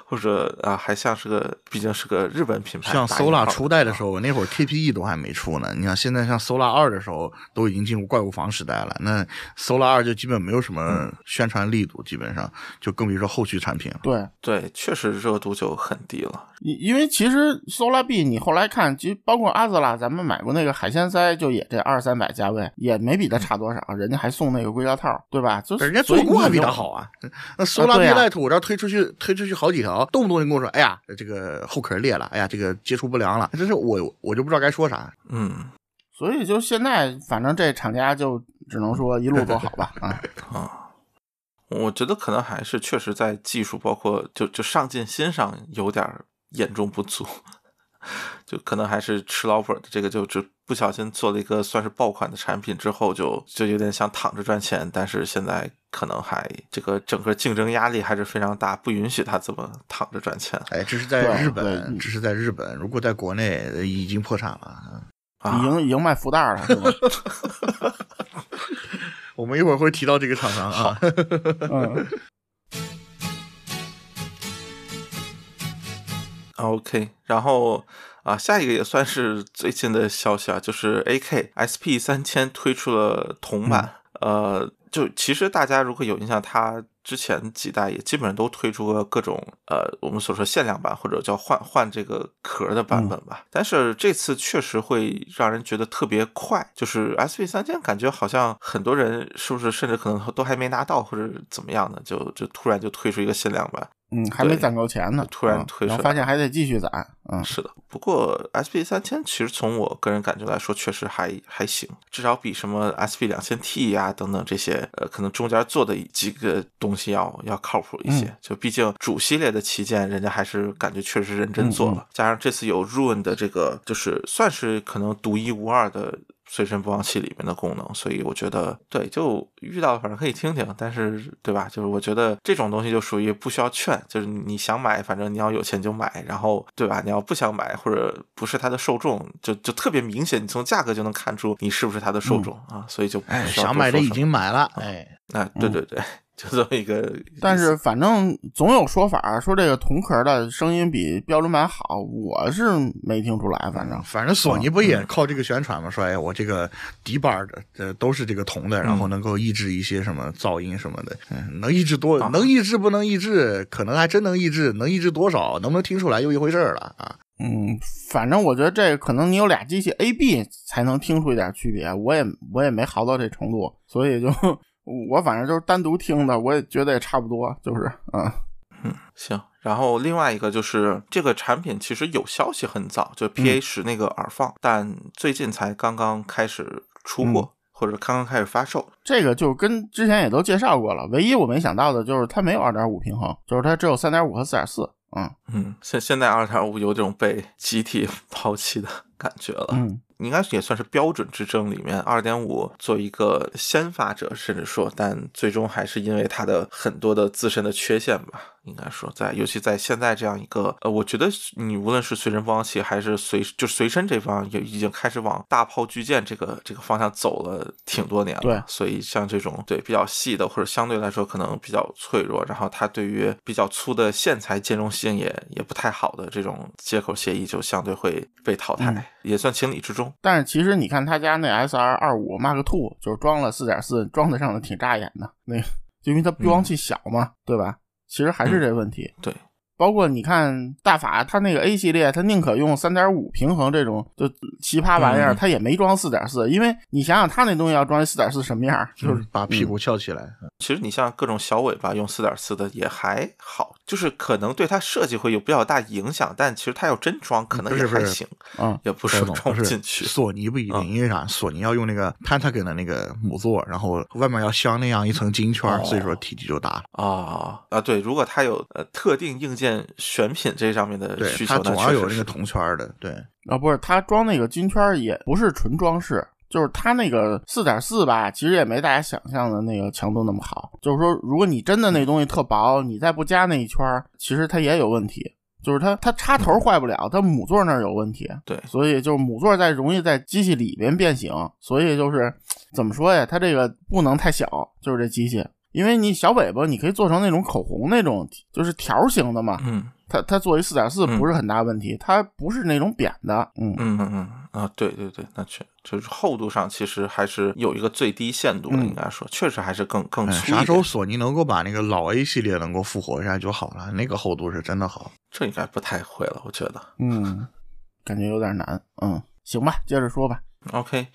或者啊，还像是个，毕竟是个日本品牌。像 Sola 初代的时候，那会儿 KPE 都还没出呢。你看现在像 Sola 二的时候，都已经进入怪物房时代了。那 Sola 二就基本没有什么宣传力度，基本上就更别说后续产品了。对对，确实热度就很低了。因因为其实 Sola B 你后来看，其实包括阿兹拉，咱们买过那个海鲜塞，就也这二三百价位，也没比它差多少。人家还送那个硅胶套，对吧？就人家做工还比它好啊。那 Sola B Lite 我这推出去，推出去。好几条，动不动就跟我说：“哎呀，这个后壳裂了，哎呀，这个接触不良了。”真是我，我就不知道该说啥。嗯，所以就现在，反正这厂家就只能说一路走好吧。啊啊，我觉得可能还是确实在技术，包括就就上进心上有点严重不足。就可能还是吃老本的，这个就只不小心做了一个算是爆款的产品之后，就就有点想躺着赚钱，但是现在可能还这个整个竞争压力还是非常大，不允许他这么躺着赚钱。哎，这是在日本，这是在日本，如果在国内已经破产了，已经已经卖福袋了，是吗？我们一会儿会提到这个厂商啊。OK，然后啊，下一个也算是最近的消息啊，就是 AK SP 三千推出了铜版。呃，就其实大家如果有印象，它之前几代也基本上都推出了各种呃我们所说限量版或者叫换换这个壳的版本吧。但是这次确实会让人觉得特别快，就是 SP 三千感觉好像很多人是不是甚至可能都还没拿到或者怎么样的，就就突然就推出一个限量版。嗯，还没攒够钱呢，突然推出，发现还得继续攒。嗯，是的。不过 SP 三千其实从我个人感觉来说，确实还还行，至少比什么 SP 两千 T 呀等等这些，呃，可能中间做的几个东西要要靠谱一些。就毕竟主系列的旗舰，人家还是感觉确实认真做了。加上这次有 Rune 的这个，就是算是可能独一无二的。随身播放器里面的功能，所以我觉得对，就遇到反正可以听听，但是对吧？就是我觉得这种东西就属于不需要劝，就是你想买，反正你要有钱就买，然后对吧？你要不想买或者不是它的受众，就就特别明显，你从价格就能看出你是不是它的受众啊，所以就哎，想买的已经买了，哎，哎，对对对。就这么一个，但是反正总有说法说这个同壳的声音比标准版好，我是没听出来。反正反正索尼不也靠这个宣传吗？说哎，我这个底板的呃都是这个铜的，然后能够抑制一些什么噪音什么的，嗯，能抑制多能抑制不能抑制，可能还真能抑制，能抑制多少，能不能听出来又一回事了啊。嗯，反正我觉得这可能你有俩机器 A B 才能听出一点区别，我也我也没好到这程度，所以就。我反正就是单独听的，我也觉得也差不多，就是嗯嗯行。然后另外一个就是这个产品其实有消息很早，就 P A 十那个耳放，但最近才刚刚开始出货或者刚刚开始发售。这个就跟之前也都介绍过了，唯一我没想到的就是它没有二点五平衡，就是它只有三点五和四点四。嗯嗯，现现在二点五有这种被集体 抛弃的感觉了。嗯。应该也算是标准之争里面，二点五做一个先发者，甚至说，但最终还是因为它的很多的自身的缺陷吧。应该说，在尤其在现在这样一个，呃，我觉得你无论是随身播放器还是随就随身这方，也已经开始往大炮巨舰这个这个方向走了挺多年了。对，所以像这种对比较细的或者相对来说可能比较脆弱，然后它对于比较粗的线材兼容性也也不太好的这种接口协议，就相对会被淘汰，也算情理之中。但是其实你看他家那 S R 二五 Mark Two 就是装了四点四，装得上的挺扎眼的，那就因为它播放器小嘛，对吧？其实还是这问题。对。包括你看大法，它那个 A 系列，它宁可用三点五平衡这种就奇葩玩意儿，它也没装四点四，因为你想想，它那东西要装四点四什么样，就是把屁股翘起来。其实你像各种小尾巴用四点四的也还好，就是可能对它设计会有比较大影响，但其实它要真装可能也还行，嗯，也不是装不进去。索尼不一定，因为啥？索尼要用那个 Pentagon 的那个母座，然后外面要镶那样一层金圈，所以说体积就大。啊啊，对，如果它有呃特定硬件选品。品这上面的需求，它总要有那个铜圈的，对啊，不是它装那个金圈也不是纯装饰，就是它那个四点四吧，其实也没大家想象的那个强度那么好。就是说，如果你真的那东西特薄，你再不加那一圈，其实它也有问题。就是它它插头坏不了，它母座那儿有问题。对，所以就是母座在容易在机器里边变形，所以就是怎么说呀？它这个不能太小，就是这机器，因为你小尾巴你可以做成那种口红那种，就是条形的嘛。嗯。它它作为四点四不是很大问题，它不是那种扁的，嗯嗯嗯嗯啊，对对对，那确就是厚度上其实还是有一个最低限度的，应该说确实还是更更粗。啥时候索尼能够把那个老 A 系列能够复活一下就好了，那个厚度是真的好。这应该不太会了，我觉得。嗯，感觉有点难。嗯，行吧，接着说吧。OK。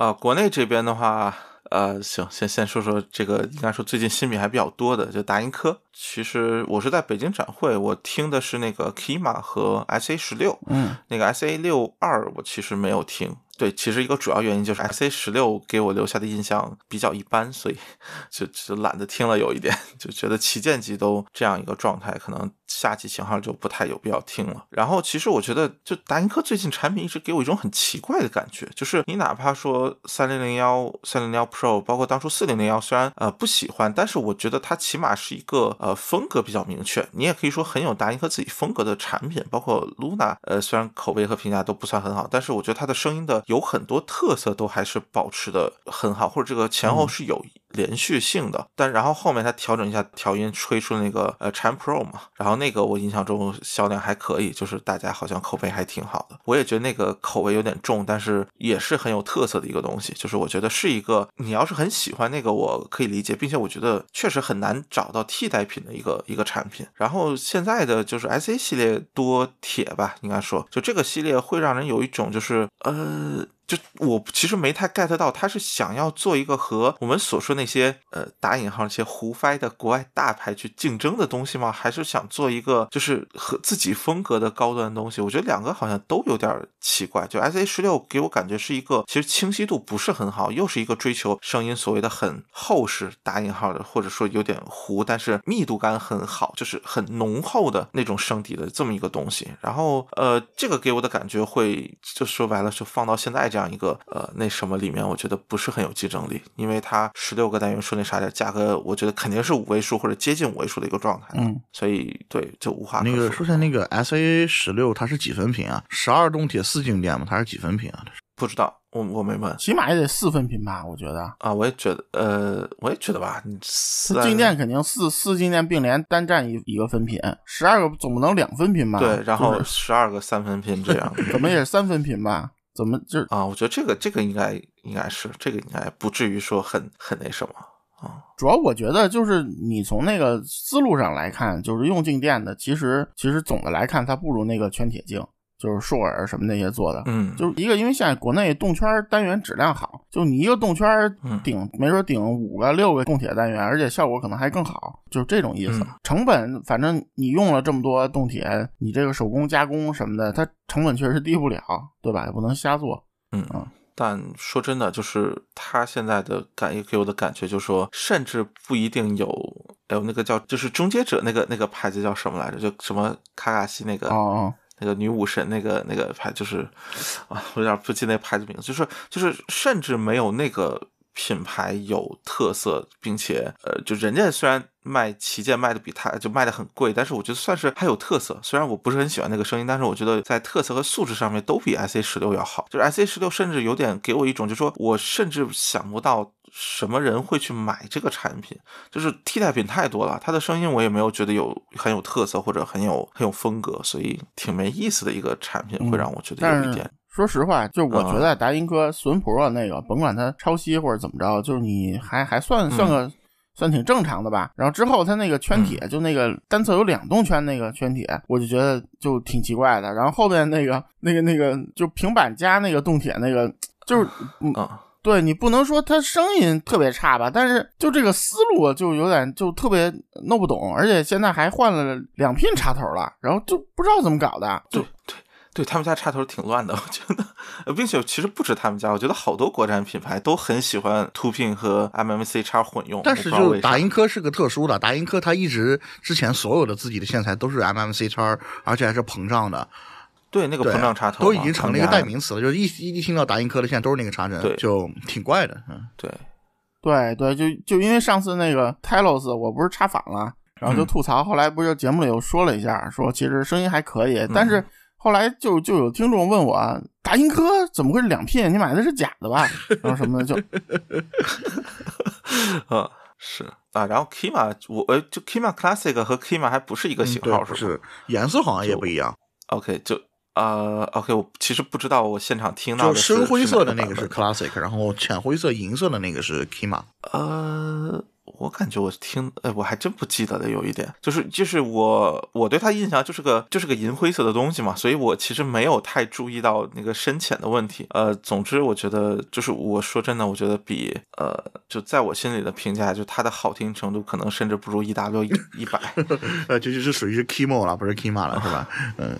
啊，国内这边的话。呃，行，先先说说这个，应该说最近新品还比较多的，就达音科。其实我是在北京展会，我听的是那个 Kima 和 SA 十六，嗯，那个 SA 六二我其实没有听。对，其实一个主要原因就是 S A 十六给我留下的印象比较一般，所以 就就懒得听了有一点，就觉得旗舰机都这样一个状态，可能下级型号就不太有必要听了。然后其实我觉得，就达音科最近产品一直给我一种很奇怪的感觉，就是你哪怕说三零零幺、三零幺 Pro，包括当初四零零幺，虽然呃不喜欢，但是我觉得它起码是一个呃风格比较明确，你也可以说很有达音科自己风格的产品，包括 Luna，呃虽然口碑和评价都不算很好，但是我觉得它的声音的。有很多特色都还是保持的很好，或者这个前后是有。连续性的，但然后后面它调整一下调音，吹出那个呃 Chan Pro 嘛，然后那个我印象中销量还可以，就是大家好像口碑还挺好的。我也觉得那个口味有点重，但是也是很有特色的一个东西。就是我觉得是一个你要是很喜欢那个，我可以理解，并且我觉得确实很难找到替代品的一个一个产品。然后现在的就是 S A 系列多铁吧，应该说就这个系列会让人有一种就是呃。就我其实没太 get 到，他是想要做一个和我们所说那些呃打引号那些胡掰的国外大牌去竞争的东西吗？还是想做一个就是和自己风格的高端东西？我觉得两个好像都有点奇怪。就 S A 十六给我感觉是一个其实清晰度不是很好，又是一个追求声音所谓的很厚实打引号的，或者说有点糊，但是密度感很好，就是很浓厚的那种声底的这么一个东西。然后呃，这个给我的感觉会就说白了，就放到现在这样一个呃那什么里面，我觉得不是很有竞争力，因为它十六个单元说那啥点价格，我觉得肯定是五位数或者接近五位数的一个状态。嗯，所以对就无话可那个说说起来那个 S A 十六它是几分频啊？十二动铁四静电嘛，它是几分频啊？不知道，我我没问起码也得四分频吧，我觉得。啊，我也觉得呃，我也觉得吧，四它静电肯定四四静电并联单占一一个分频，十二个总不能两分频吧？对，然后十二个三分频这样 怎么也是三分频吧？怎么就啊，我觉得这个这个应该应该是这个应该不至于说很很那什么啊。主要我觉得就是你从那个思路上来看，就是用静电的，其实其实总的来看，它不如那个圈铁镜，就是硕尔什么那些做的。嗯，就是一个，因为现在国内动圈单元质量好，就你一个动圈嗯顶，没准顶五个六个供铁单元，而且效果可能还更好，就是这种意思。嗯成本反正你用了这么多动铁，你这个手工加工什么的，它成本确实低不了，对吧？也不能瞎做。嗯嗯但说真的，就是他现在的感也给我的感觉，就是说，甚至不一定有，哎呦，那个叫就是终结者那个那个牌子叫什么来着？就什么卡卡西那个哦哦，那个女武神那个那个牌，就是啊，我有点不记那牌子名字，就是就是甚至没有那个品牌有特色，并且呃，就人家虽然卖旗舰卖的比它就卖的很贵，但是我觉得算是还有特色。虽然我不是很喜欢那个声音，但是我觉得在特色和素质上面都比 S A 十六要好。就是 S A 十六甚至有点给我一种，就是说我甚至想不到什么人会去买这个产品，就是替代品太多了。它的声音我也没有觉得有很有特色或者很有很有风格，所以挺没意思的一个产品，会让我觉得有一点。说实话，就我啊觉得达音科损 Pro 那个，甭管它抄袭或者怎么着，就是你还还算算个。算挺正常的吧，然后之后它那个圈铁，就那个单侧有两动圈那个圈铁，我就觉得就挺奇怪的。然后后边那个那个那个就平板加那个动铁那个，就是嗯，啊、对你不能说他声音特别差吧，但是就这个思路就有点就特别弄不懂，而且现在还换了两拼插头了，然后就不知道怎么搞的，对对对，他们家插头挺乱的，我觉得，呃并且其实不止他们家，我觉得好多国产品牌都很喜欢 Two Pin 和 MMC 插混用。但是就达音科是个特殊的，达音科它一直之前所有的自己的线材都是 MMC 插，而且还是膨胀的，对那个膨胀插头都已经成了一个代名词了，就是一一一听到达音科的现在都是那个插针对，就挺怪的，嗯。对，对对，就就因为上次那个 Telos 我不是插反了，然后就嗯吐槽，后来不是节目里又说了一下，说其实声音还可以，嗯但是后来就就有听众问我，达音科怎么会是两片？你买的是假的吧？然后什么的就嗯，是啊，然后 Kima 我呃就 Kima Classic 和 Kima 还不是一个型对，号是吧不是颜色好像也不一样，？OK 就。呃，OK，我其实不知道，我现场听到就的深灰色的那个是 Classic，然后浅灰色、银色的那个是 Kima。呃，我感觉我听，哎，我还真不记得了，有一点，就是就是我我对它印象就是个就是个银灰色的东西嘛，所以我其实没有太注意到那个深浅的问题。呃，总之我觉得就是我说真的，我觉得比呃就在我心里的评价，就它的好听程度可能甚至不如 EW 一一百。呃，这就是属于是 Kimo 了，不是 Kima 了，是吧？嗯，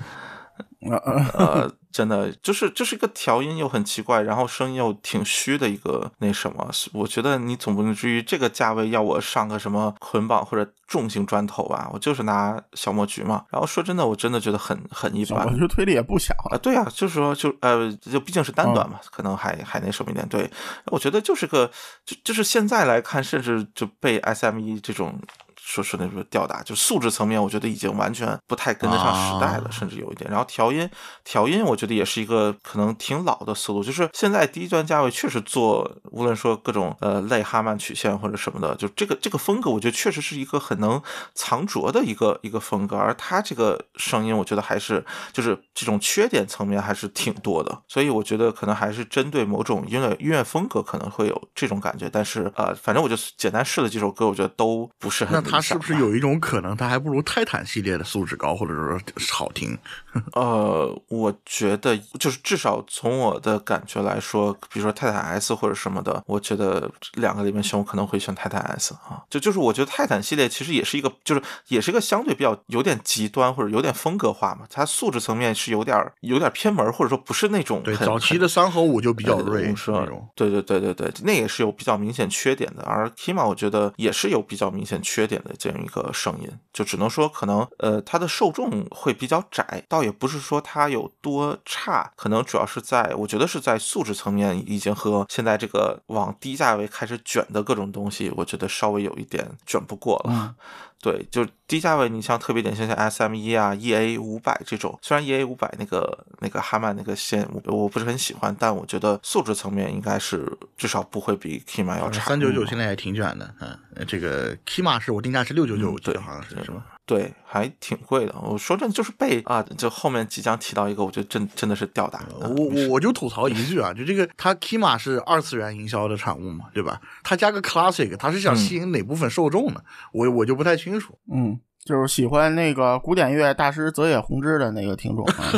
呃呃 呃，真的就是就是一个调音又很奇怪，然后声音又挺虚的一个那什么，我觉得你总不能至于这个价位要我上个什么捆绑或者重型砖头吧？我就是拿小墨菊嘛。然后说真的，我真的觉得很很一般我。觉得推力也不小啊，对啊，就是说，就呃，就毕竟是单短嘛，可能还还那什么一点。对，我觉得就是个，就就是现在来看，甚至就被 SME 这种说是那种吊打，就素质层面，我觉得已经完全不太跟得上时代了，啊。甚至有一点。然后调音，调音，我觉得也是一个可能挺老的思路，就是现在低端价位确实做，无论说各种呃类哈曼曲线或者什么的，就这个这个风格，我觉得确实是一个很能藏拙的一个一个风格，而它这个声音，我觉得还是就是这种缺点层面还是挺多的，所以我觉得可能还是针对某种音乐音乐风格可能会有这种感觉，但是呃，反正我就简单试了几首歌，我觉得都不是很它是不是有一种可能，它还不如泰坦系列的素质高，或者说好听？呃，我觉得就是至少从我的感觉来说，比如说泰坦 S 或者什么的，我觉得两个里面选，我可能会选泰坦 S 啊。就就是我觉得泰坦系列其实也是一个，就是也是一个相对比较有点极端或者有点风格化嘛，它素质层面是有点有点偏门，或者说不是那种对早期的三和五就比较锐那种。对对对对对，那也是有比较明显缺点的。而 Kima 我觉得也是有比较明显缺点的这样一个声音，就只能说可能呃它的受众会比较窄，倒。也不是说它有多差，可能主要是在，我觉得是在素质层面已经和现在这个往低价位开始卷的各种东西，我觉得稍微有一点卷不过了。对，就低价位，你像特别典型像 S M 一啊、E A 五百这种，虽然 E A 五百那个那个哈曼那个线我我不是很喜欢，但我觉得素质层面应该是至少不会比 Kima 要差。三九九现在也挺卷的，嗯，这个 Kima 是我定价是六九九，对，好像是是吧？对，还挺贵的。我说真的，就是被啊，就后面即将提到一个，我觉得真真的是吊打。我我我就吐槽一句啊，就这个，它 Kima 是二次元营销的产物嘛，对吧？它加个 Classic，它是想吸引哪部分受众呢？我我就不太清楚。嗯。就是喜欢那个古典乐大师泽野弘之的那个听众啊，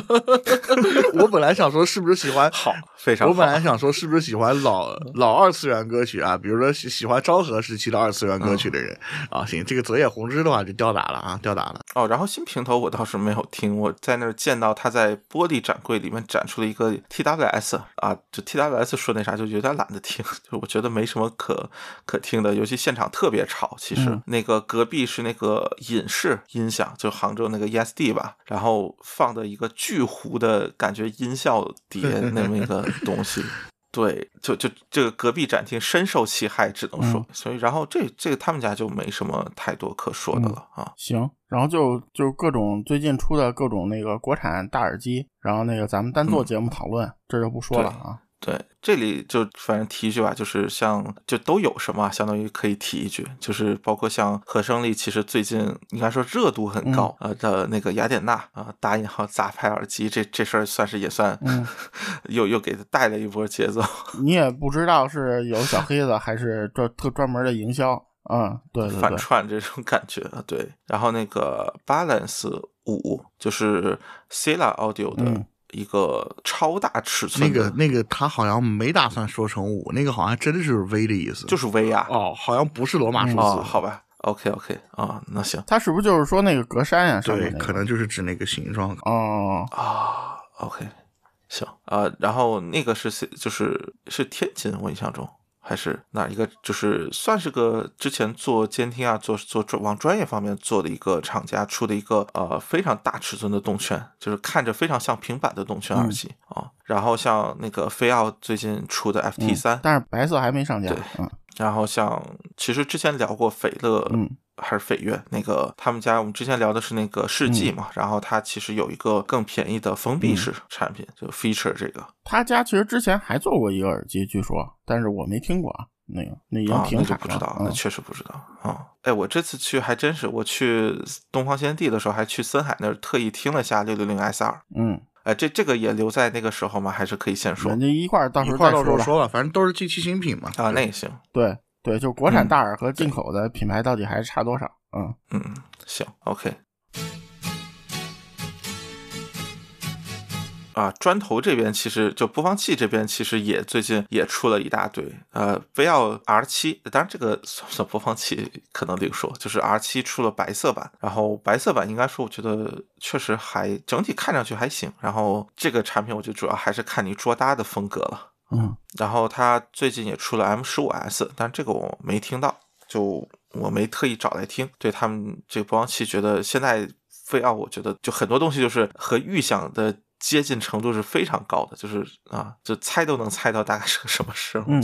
我本来想说是不是喜欢好非常，我本来想说是不是喜欢老老二次元歌曲啊，比如说喜喜欢昭和时期的二次元歌曲的人啊，行，这个泽野弘之的话就吊打了啊，吊打了哦。然后新平头我倒是没有听，我在那儿见到他在玻璃展柜里面展出了一个 TWS 啊，就 TWS 说那啥就有点懒得听，就我觉得没什么可可听的，尤其现场特别吵。其实那个隔壁是那个隐。是音响，就杭州那个 ESD 吧，然后放的一个巨糊的感觉音效碟那么一个东西，对，就就这个隔壁展厅深受其害，只能说，所以然后这这个他们家就没什么太多可说的了啊。行，然后就就各种最近出的各种那个国产大耳机，然后那个咱们单做节目讨论，这就不说了啊。对，这里就反正提一句吧，就是像就都有什么，相当于可以提一句，就是包括像和声力，其实最近应该说热度很高啊的那个雅典娜啊，打引号杂牌耳机，这这事儿算是也算，又又给他带了一波节奏。你也不知道是有小黑子还是专特专门的营销啊，对反串这种感觉，对。然后那个 Balance 五就是 Sila Audio 的。一个超大尺寸，那个那个他好像没打算说成五，那个好像真的是 V 的意思，就是 V 啊。哦，好像不是罗马数字，好吧？OK OK 啊，那行，他是不是就是说那个格栅呀？对，可能就是指那个形状。哦啊，OK，行啊，然后那个是就是是天津，我印象中。还是哪一个，就是算是个之前做监听啊，做做往专业方面做的一个厂家出的一个呃非常大尺寸的动圈，就是看着非常像平板的动圈耳机啊。然后像那个飞奥最近出的 FT 三，但是白色还没上架。嗯。然后像其实之前聊过斐乐，嗯。还是斐乐那个，他们家我们之前聊的是那个世纪嘛，然后它其实有一个更便宜的封闭式产品，就 feature 这个。他家其实之前还做过一个耳机，据说，但是我没听过啊，那个那已经停产了。不知道，那确实不知道啊。哎，我这次去还真是，我去东方先帝的时候，还去森海那儿特意听了下六六零 S 二。嗯，哎，这这个也留在那个时候吗？还是可以先说？人家一块儿到时候到时候说吧，反正都是近期新品嘛。啊，那也行。对对，就国产大耳和进口的品牌到底还是差多少？嗯嗯，行，OK。啊，砖头这边其实就播放器这边其实也最近也出了一大堆，呃，V L R 七，当然这个算不算播放器可能另说，就是 R 七出了白色版，然后白色版应该说我觉得确实还整体看上去还行，然后这个产品我觉得主要还是看你桌搭的风格了，嗯，然后它最近也出了 M 十五 S，但这个我没听到，就。我没特意找来听，对他们这个播放器，觉得现在飞奥，我觉得就很多东西就是和预想的接近程度是非常高的，就是啊，就猜都能猜到大概是个什么声。嗯。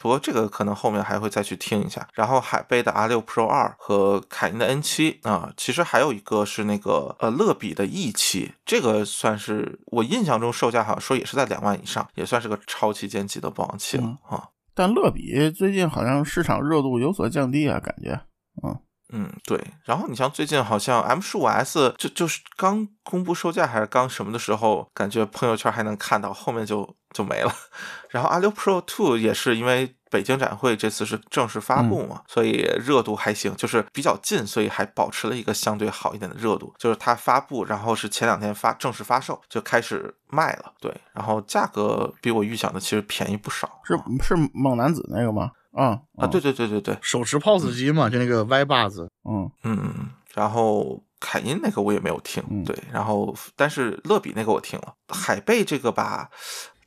不过这个可能后面还会再去听一下。然后海贝的 R 六 Pro 二和凯宁的 N 七啊，其实还有一个是那个呃乐比的 E 七，这个算是我印象中售价好像说也是在两万以上，也算是个超旗舰级的播放器了啊。但乐比最近好像市场热度有所降低啊，感觉，嗯嗯，对。然后你像最近好像 M 十五 S 就就是刚公布售价还是刚什么的时候，感觉朋友圈还能看到，后面就就没了。然后 R 六 Pro Two 也是因为。北京展会这次是正式发布嘛，所以热度还行，就是比较近，所以还保持了一个相对好一点的热度。就是它发布，然后是前两天发正式发售就开始卖了，对，然后价格比我预想的其实便宜不少，是是猛男子那个吗？啊啊，对对对对对，手持 POS 机嘛，就那个 Y 把子，嗯嗯，然后凯音那个我也没有听，对，然后但是乐比那个我听了，海贝这个吧，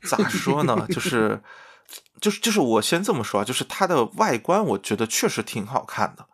咋说呢？就是 就是就是我先这么说啊，就是它的外观我觉得确实挺好看的。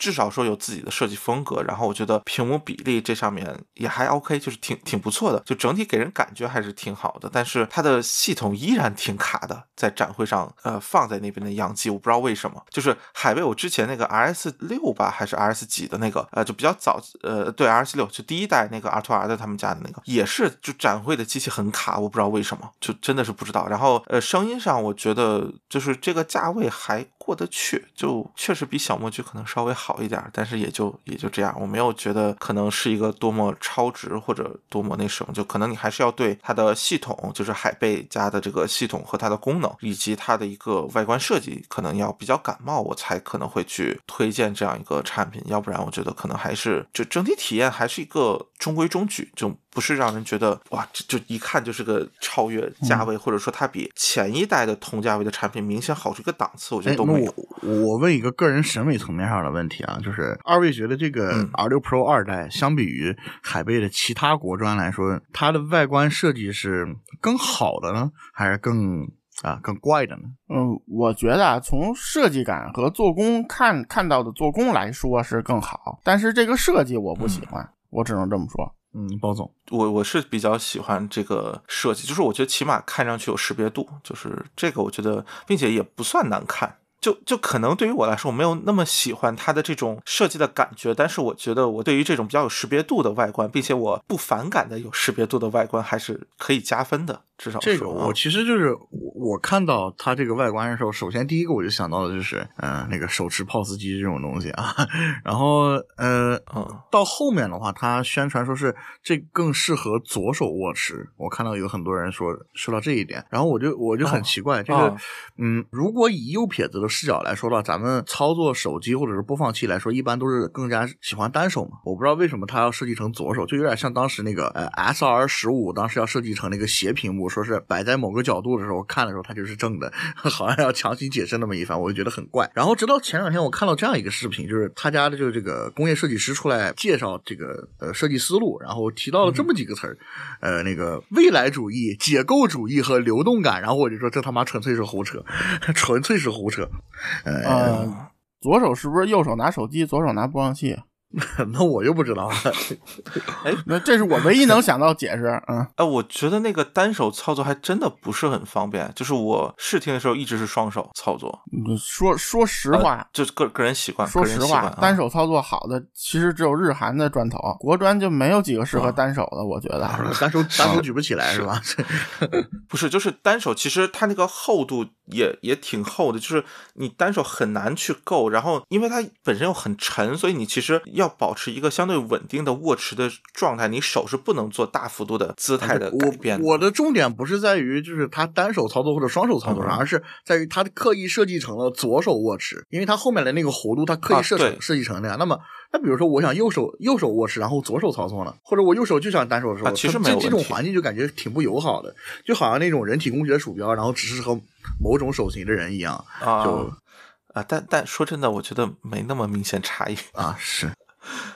至少说有自己的设计风格，然后我觉得屏幕比例这上面也还 OK，就是挺挺不错的，就整体给人感觉还是挺好的。但是它的系统依然挺卡的，在展会上，呃，放在那边的样机，我不知道为什么。就是海贝，我之前那个 RS 六吧，还是 RS 几的那个，呃，就比较早，呃，对，RS 六就第一代那个 R to R 的他们家的那个，也是就展会的机器很卡，我不知道为什么，就真的是不知道。然后，呃，声音上我觉得就是这个价位还。过得去，就确实比小模具可能稍微好一点，但是也就也就这样。我没有觉得可能是一个多么超值或者多么那什么，就可能你还是要对它的系统，就是海贝家的这个系统和它的功能，以及它的一个外观设计，可能要比较感冒，我才可能会去推荐这样一个产品。要不然，我觉得可能还是就整体体验还是一个中规中矩，就不是让人觉得哇，这就一看就是个超越价位，或者说它比前一代的同价位的产品明显好出一个档次。我觉得都没。我我问一个个人审美层面上的问题啊，就是二位觉得这个 R 六 Pro 二代相比于海贝的其他国专来说，它的外观设计是更好的呢，还是更啊更怪的呢？嗯，我觉得啊，从设计感和做工看看到的做工来说是更好，但是这个设计我不喜欢，我只能这么说。嗯，包总，我我是比较喜欢这个设计，就是我觉得起码看上去有识别度，就是这个我觉得，并且也不算难看。就就可能对于我来说，我没有那么喜欢它的这种设计的感觉，但是我觉得我对于这种比较有识别度的外观，并且我不反感的有识别度的外观，还是可以加分的。至少这个我其实就是我看到它这个外观的时候，首先第一个我就想到的就是，嗯，那个手持 POS 机这种东西啊。然后呃，到后面的话，它宣传说是这更适合左手握持，我看到有很多人说说到这一点，然后我就我就很奇怪，就是嗯，如果以右撇子的视角来说的话，咱们操作手机或者是播放器来说，一般都是更加喜欢单手嘛。我不知道为什么它要设计成左手，就有点像当时那个呃 S R 十五，当时要设计成那个斜屏幕，说是摆在某个角度的时候看的时候它就是正的，好像要强行解释那么一番，我就觉得很怪。然后直到前两天我看到这样一个视频，就是他家的就是这个工业设计师出来介绍这个呃设计思路，然后提到了这么几个词儿，呃那个未来主义、解构主义和流动感，然后我就说这他妈纯粹是胡扯，纯粹是胡扯。呃，左手是不是右手拿手机，左手拿播放器？那我又不知道了。哎，那这是我唯一能想到解释。嗯，哎，我觉得那个单手操作还真的不是很方便。就是我试听的时候一直是双手操作。说说实话，就是个个人习惯。说实话，单手操作好的其实只有日韩的砖头，国砖就没有几个适合单手的。我觉得单手单手举不起来是吧？不是，就是单手其实它那个厚度也也挺厚的，就是你单手很难去够。然后因为它本身又很沉，所以你其实。要保持一个相对稳定的握持的状态，你手是不能做大幅度的姿态的改变。我的重点不是在于就是他单手操作或者双手操作上，而是在于他刻意设计成了左手握持，因为他后面的那个弧度他刻意设成设计成那样。那么，那比如说我想右手右手握持，然后左手操作呢，或者我右手就想单手的时候，其实没有这种环境就感觉挺不友好的，就好像那种人体工学鼠标，然后只适合某种手型的人一样。就啊，但但说真的，我觉得没那么明显差异啊，是。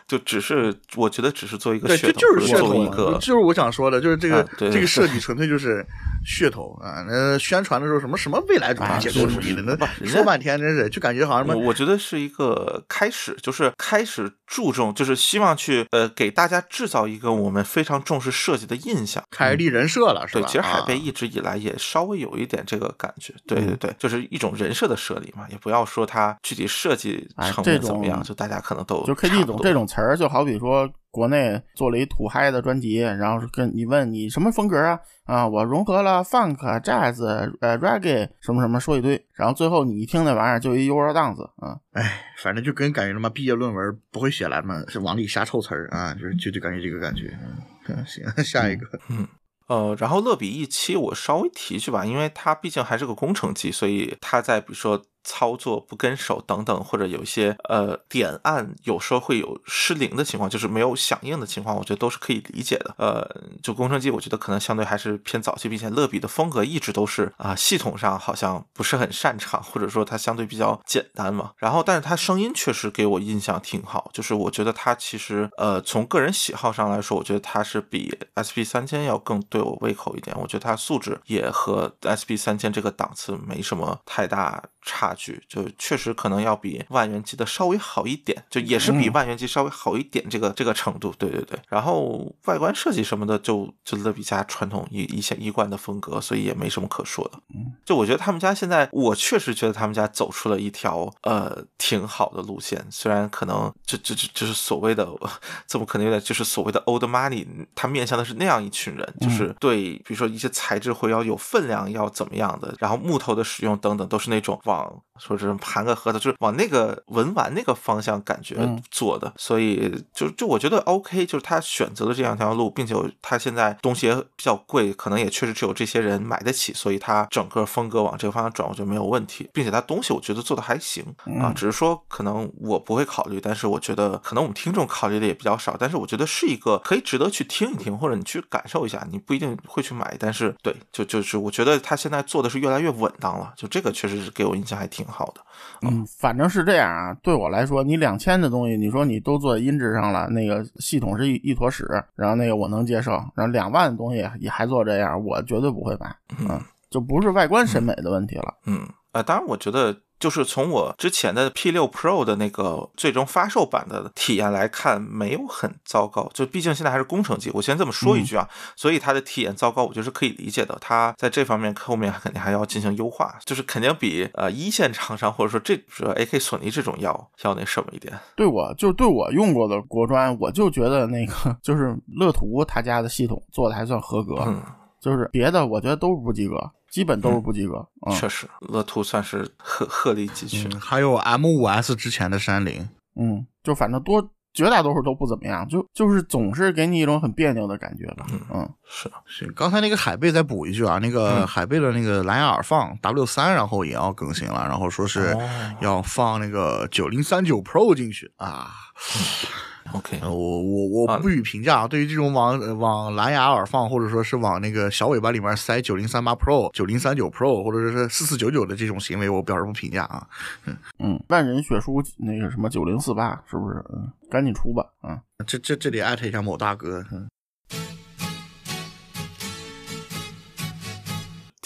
就只是，我觉得只是做一个噱头，就是噱头一个，就是我想说的，就是这个这个 设计纯粹就是噱头啊！那宣传的时候什么什么未来主义、解构主义的，那说半天真是就感觉好像什么。我觉得是一个开始，就是开始注重，就是希望去呃给大家制造一个我们非常重视设计的印象，开立人设了，是吧？对，其实海贝一直以来也稍微有一点这个感觉，对对对，就是一种人设的设立嘛，也不要说它具体设计成面怎么样，就大家可能都就 K D 总这种词儿就。好比说，国内做了一土嗨的专辑，然后跟你问你什么风格啊？啊，我融合了 funk、jazz、呃 reggae 什么什么，说一堆，然后最后你一听那玩意儿就一 Euro dance 啊，哎，反正就跟感觉他妈毕业论文不会写来嘛，是往里瞎凑词儿啊，就是就就感觉这个感觉。嗯，行，下一个，嗯。呃，然后乐比一期我稍微提一句吧，因为它毕竟还是个工程机，所以它在比如说。操作不跟手等等，或者有一些呃点按有时候会有失灵的情况，就是没有响应的情况，我觉得都是可以理解的。呃，就工程机，我觉得可能相对还是偏早期，并且乐比的风格一直都是啊，系统上好像不是很擅长，或者说它相对比较简单嘛。然后，但是它声音确实给我印象挺好，就是我觉得它其实呃从个人喜好上来说，我觉得它是比 SP 三千要更对我胃口一点。我觉得它素质也和 SP 三千这个档次没什么太大差。距就确实可能要比万元机的稍微好一点，就也是比万元机稍微好一点这个这个程度，对对对。然后外观设计什么的，就就乐比家传统一一些一贯的风格，所以也没什么可说的。就我觉得他们家现在，我确实觉得他们家走出了一条呃挺好的路线，虽然可能这这这就是所谓的 怎么可能有点就是所谓的 old money，他面向的是那样一群人，就是对比如说一些材质会要有分量，要怎么样的，然后木头的使用等等，都是那种往。谎说是盘个核桃，就是往那个文玩那个方向感觉做的，所以就就我觉得 OK，就是他选择了这样一条路，并且他现在东西也比较贵，可能也确实只有这些人买得起，所以他整个风格往这个方向转，我觉得没有问题，并且他东西我觉得做的还行。啊，只是说可能我不会考虑，但是我觉得可能我们听众考虑的也比较少，但是我觉得是一个可以值得去听一听，或者你去感受一下，你不一定会去买，但是对，就就是我觉得他现在做的是越来越稳当了，就这个确实是给我印象还挺。挺好的，嗯，反正是这样啊。对我来说，你两千的东西，你说你都做音质上了，那个系统是一一坨屎，然后那个我能接受。然后两万的东西也还做这样，我绝对不会买。嗯，就不是外观审美的问题了。嗯，啊，当然，我觉得。就是从我之前的 P 六 Pro 的那个最终发售版的体验来看，没有很糟糕。就毕竟现在还是工程机，我先这么说一句啊，所以它的体验糟糕，我觉得是可以理解的。它在这方面后面肯定还要进行优化，就是肯定比呃一线厂商或者说这说 AK 索尼这种要要那什么一点。对我就对我用过的国专，我就觉得那个就是乐图他家的系统做的还算合格，嗯就是别的我觉得都是不及格。基本都是不及格，确实，乐图算是鹤鹤立鸡群。还有 M 五 S 之前的山林，嗯，就反正多绝大多数都不怎么样，就就是总是给你一种很别扭的感觉吧。嗯，是是。刚才那个海贝再补一句啊，那个海贝的那个蓝牙耳放 W 三，然后也要更新了，然后说是要放那个九零三九 Pro 进去啊。OK，我我我不予评价。对于这种往往蓝牙耳放，或者说是往那个小尾巴里面塞九零三八 Pro、九零三九 Pro，或者说是四四九九的这种行为，我表示不评价啊。嗯 嗯，万人血书那个什么九零四八是不是？嗯，赶紧出吧。啊，这这这里艾特一下某大哥。嗯。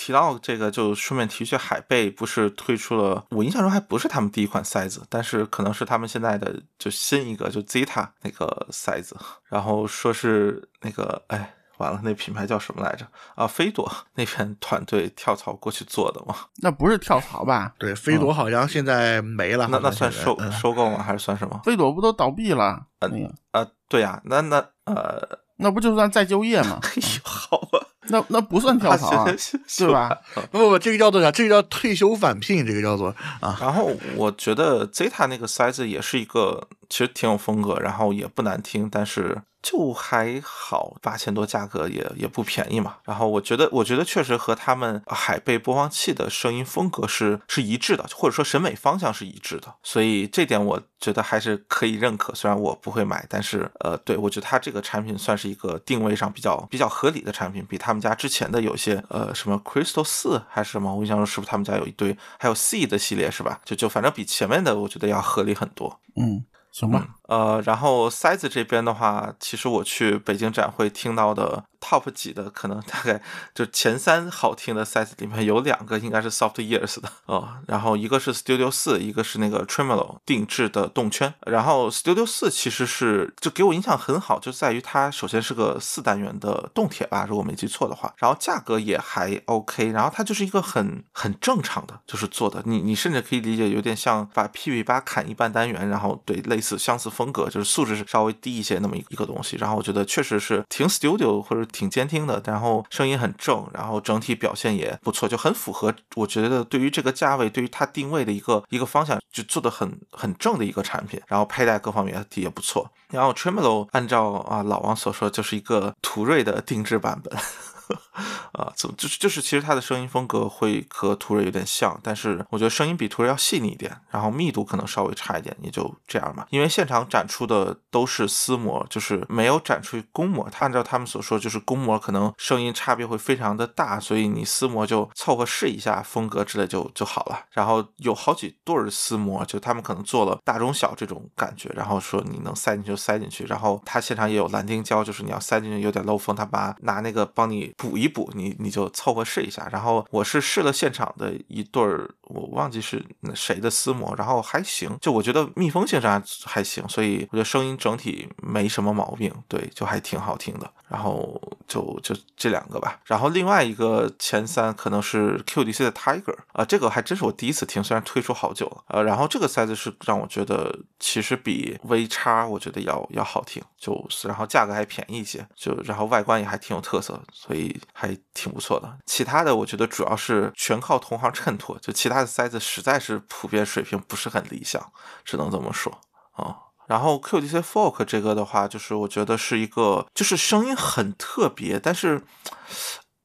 提到这个，就顺便提一句，海贝不是推出了，我印象中还不是他们第一款塞子，但是可能是他们现在的就新一个，就 Zeta 那个塞子，然后说是那个，哎，完了，那品牌叫什么来着？啊，飞朵那边团队跳槽过去做的吗？那不是跳槽吧？对，飞朵好像现在没了。那那算收收购吗？还是算什么？飞朵不都倒闭了？啊，啊，对呀，那那呃，那不就算再就业吗？哎呦，好吧。那那不算跳槽，啊，是吧？不不不，这个叫做啥？这个叫退休返聘，这个叫做啊。然后我觉得 Zeta 那个塞子也是一个，其实挺有风格，然后也不难听，但是。就还好，八千多价格也也不便宜嘛。然后我觉得，我觉得确实和他们海贝播放器的声音风格是是一致的，或者说审美方向是一致的。所以这点我觉得还是可以认可。虽然我不会买，但是呃，对我觉得它这个产品算是一个定位上比较比较合理的产品，比他们家之前的有些呃什么 Crystal 四还是什么，我印象中是不是他们家有一堆，还有 C 的系列是吧？就就反正比前面的我觉得要合理很多。嗯。行吧，呃，然后塞子这边的话，其实我去北京展会听到的。Top 几的可能大概就前三好听的塞子里面有两个应该是 Soft years 的哦，然后一个是 Studio 四，一个是那个 Tremolo 定制的动圈。然后 Studio 四其实是就给我印象很好，就在于它首先是个四单元的动铁吧，如果没记错的话，然后价格也还 OK，然后它就是一个很很正常的，就是做的，你你甚至可以理解有点像把 PB 八砍一半单元，然后对类似相似风格，就是素质是稍微低一些那么一个东西。然后我觉得确实是挺 Studio 或者。挺监听的，然后声音很正，然后整体表现也不错，就很符合我觉得对于这个价位，对于它定位的一个一个方向，就做的很很正的一个产品。然后佩戴各方面也不错。然后 Tremolo 按照啊老王所说，就是一个途锐的定制版本。啊，怎么就是就是其实它的声音风格会和图瑞有点像，但是我觉得声音比图瑞要细腻一点，然后密度可能稍微差一点，也就这样吧。因为现场展出的都是私模，就是没有展出公模。他按照他们所说，就是公模可能声音差别会非常的大，所以你私模就凑合试一下风格之类就就好了。然后有好几对儿私模，就他们可能做了大中小这种感觉，然后说你能塞进去就塞进去。然后他现场也有蓝丁胶，就是你要塞进去有点漏风，他把拿那个帮你补一补，你你就凑合试一下。然后我是试了现场的一对儿，我忘记是谁的丝模，然后还行，就我觉得密封性上还行，所以我觉得声音整体没什么毛病，对，就还挺好听的。然后就就这两个吧。然后另外一个前三可能是 QDC 的 Tiger 啊，这个还真是我第一次听，虽然推出好久了。呃，然后这个塞子是让我觉得其实比 V 叉我觉得要要好听，就然后价格还便宜一些，就然后外观也还挺有特色，所以还挺不错的。其他的我觉得主要是全靠同行衬托，就其他的塞子实在是普遍水平不是很理想，只能这么说啊。然后 QDC Fork 这个的话，就是我觉得是一个，就是声音很特别，但是。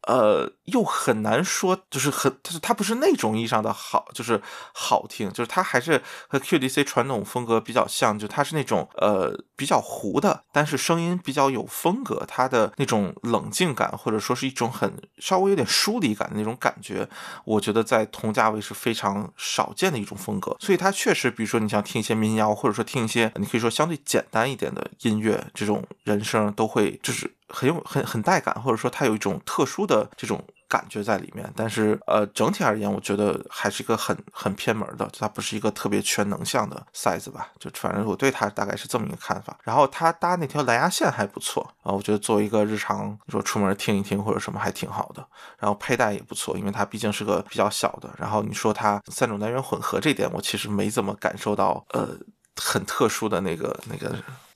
呃，又很难说，就是很，它它不是那种意义上的好，就是好听，就是它还是和 QDC 传统风格比较像，就它是那种呃比较糊的，但是声音比较有风格，它的那种冷静感或者说是一种很稍微有点疏离感的那种感觉，我觉得在同价位是非常少见的一种风格，所以它确实，比如说你想听一些民谣，或者说听一些你可以说相对简单一点的音乐，这种人声都会就是。很有很很带感，或者说它有一种特殊的这种感觉在里面。但是呃，整体而言，我觉得还是一个很很偏门的，它不是一个特别全能向的 size 吧。就反正我对它大概是这么一个看法。然后它搭那条蓝牙线还不错啊，我觉得作为一个日常说出门听一听或者什么还挺好的。然后佩戴也不错，因为它毕竟是个比较小的。然后你说它三种单元混合这点，我其实没怎么感受到呃很特殊的那个那个。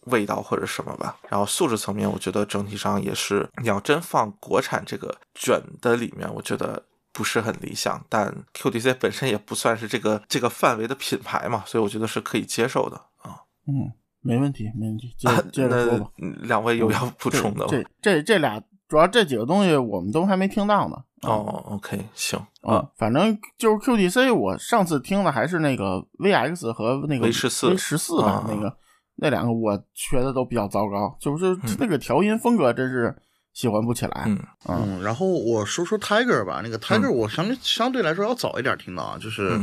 味道或者什么吧，然后素质层面，我觉得整体上也是，你要真放国产这个卷的里面，我觉得不是很理想。但 QDC 本身也不算是这个这个范围的品牌嘛，所以我觉得是可以接受的啊。嗯，没问题，没问题。接 接着说吧。两位有要补充的吗？这这这俩主要这几个东西我们都还没听到呢。哦，OK，行啊，反正就是 QDC，我上次听的还是那个 VX 和那个 V 十四 V 十四吧，那个。那两个我学的都比较糟糕，就是那个调音风格真是喜欢不起来。嗯嗯，然后我说说 Tiger 吧，那个 Tiger 我相对相对来说要早一点听到啊，就是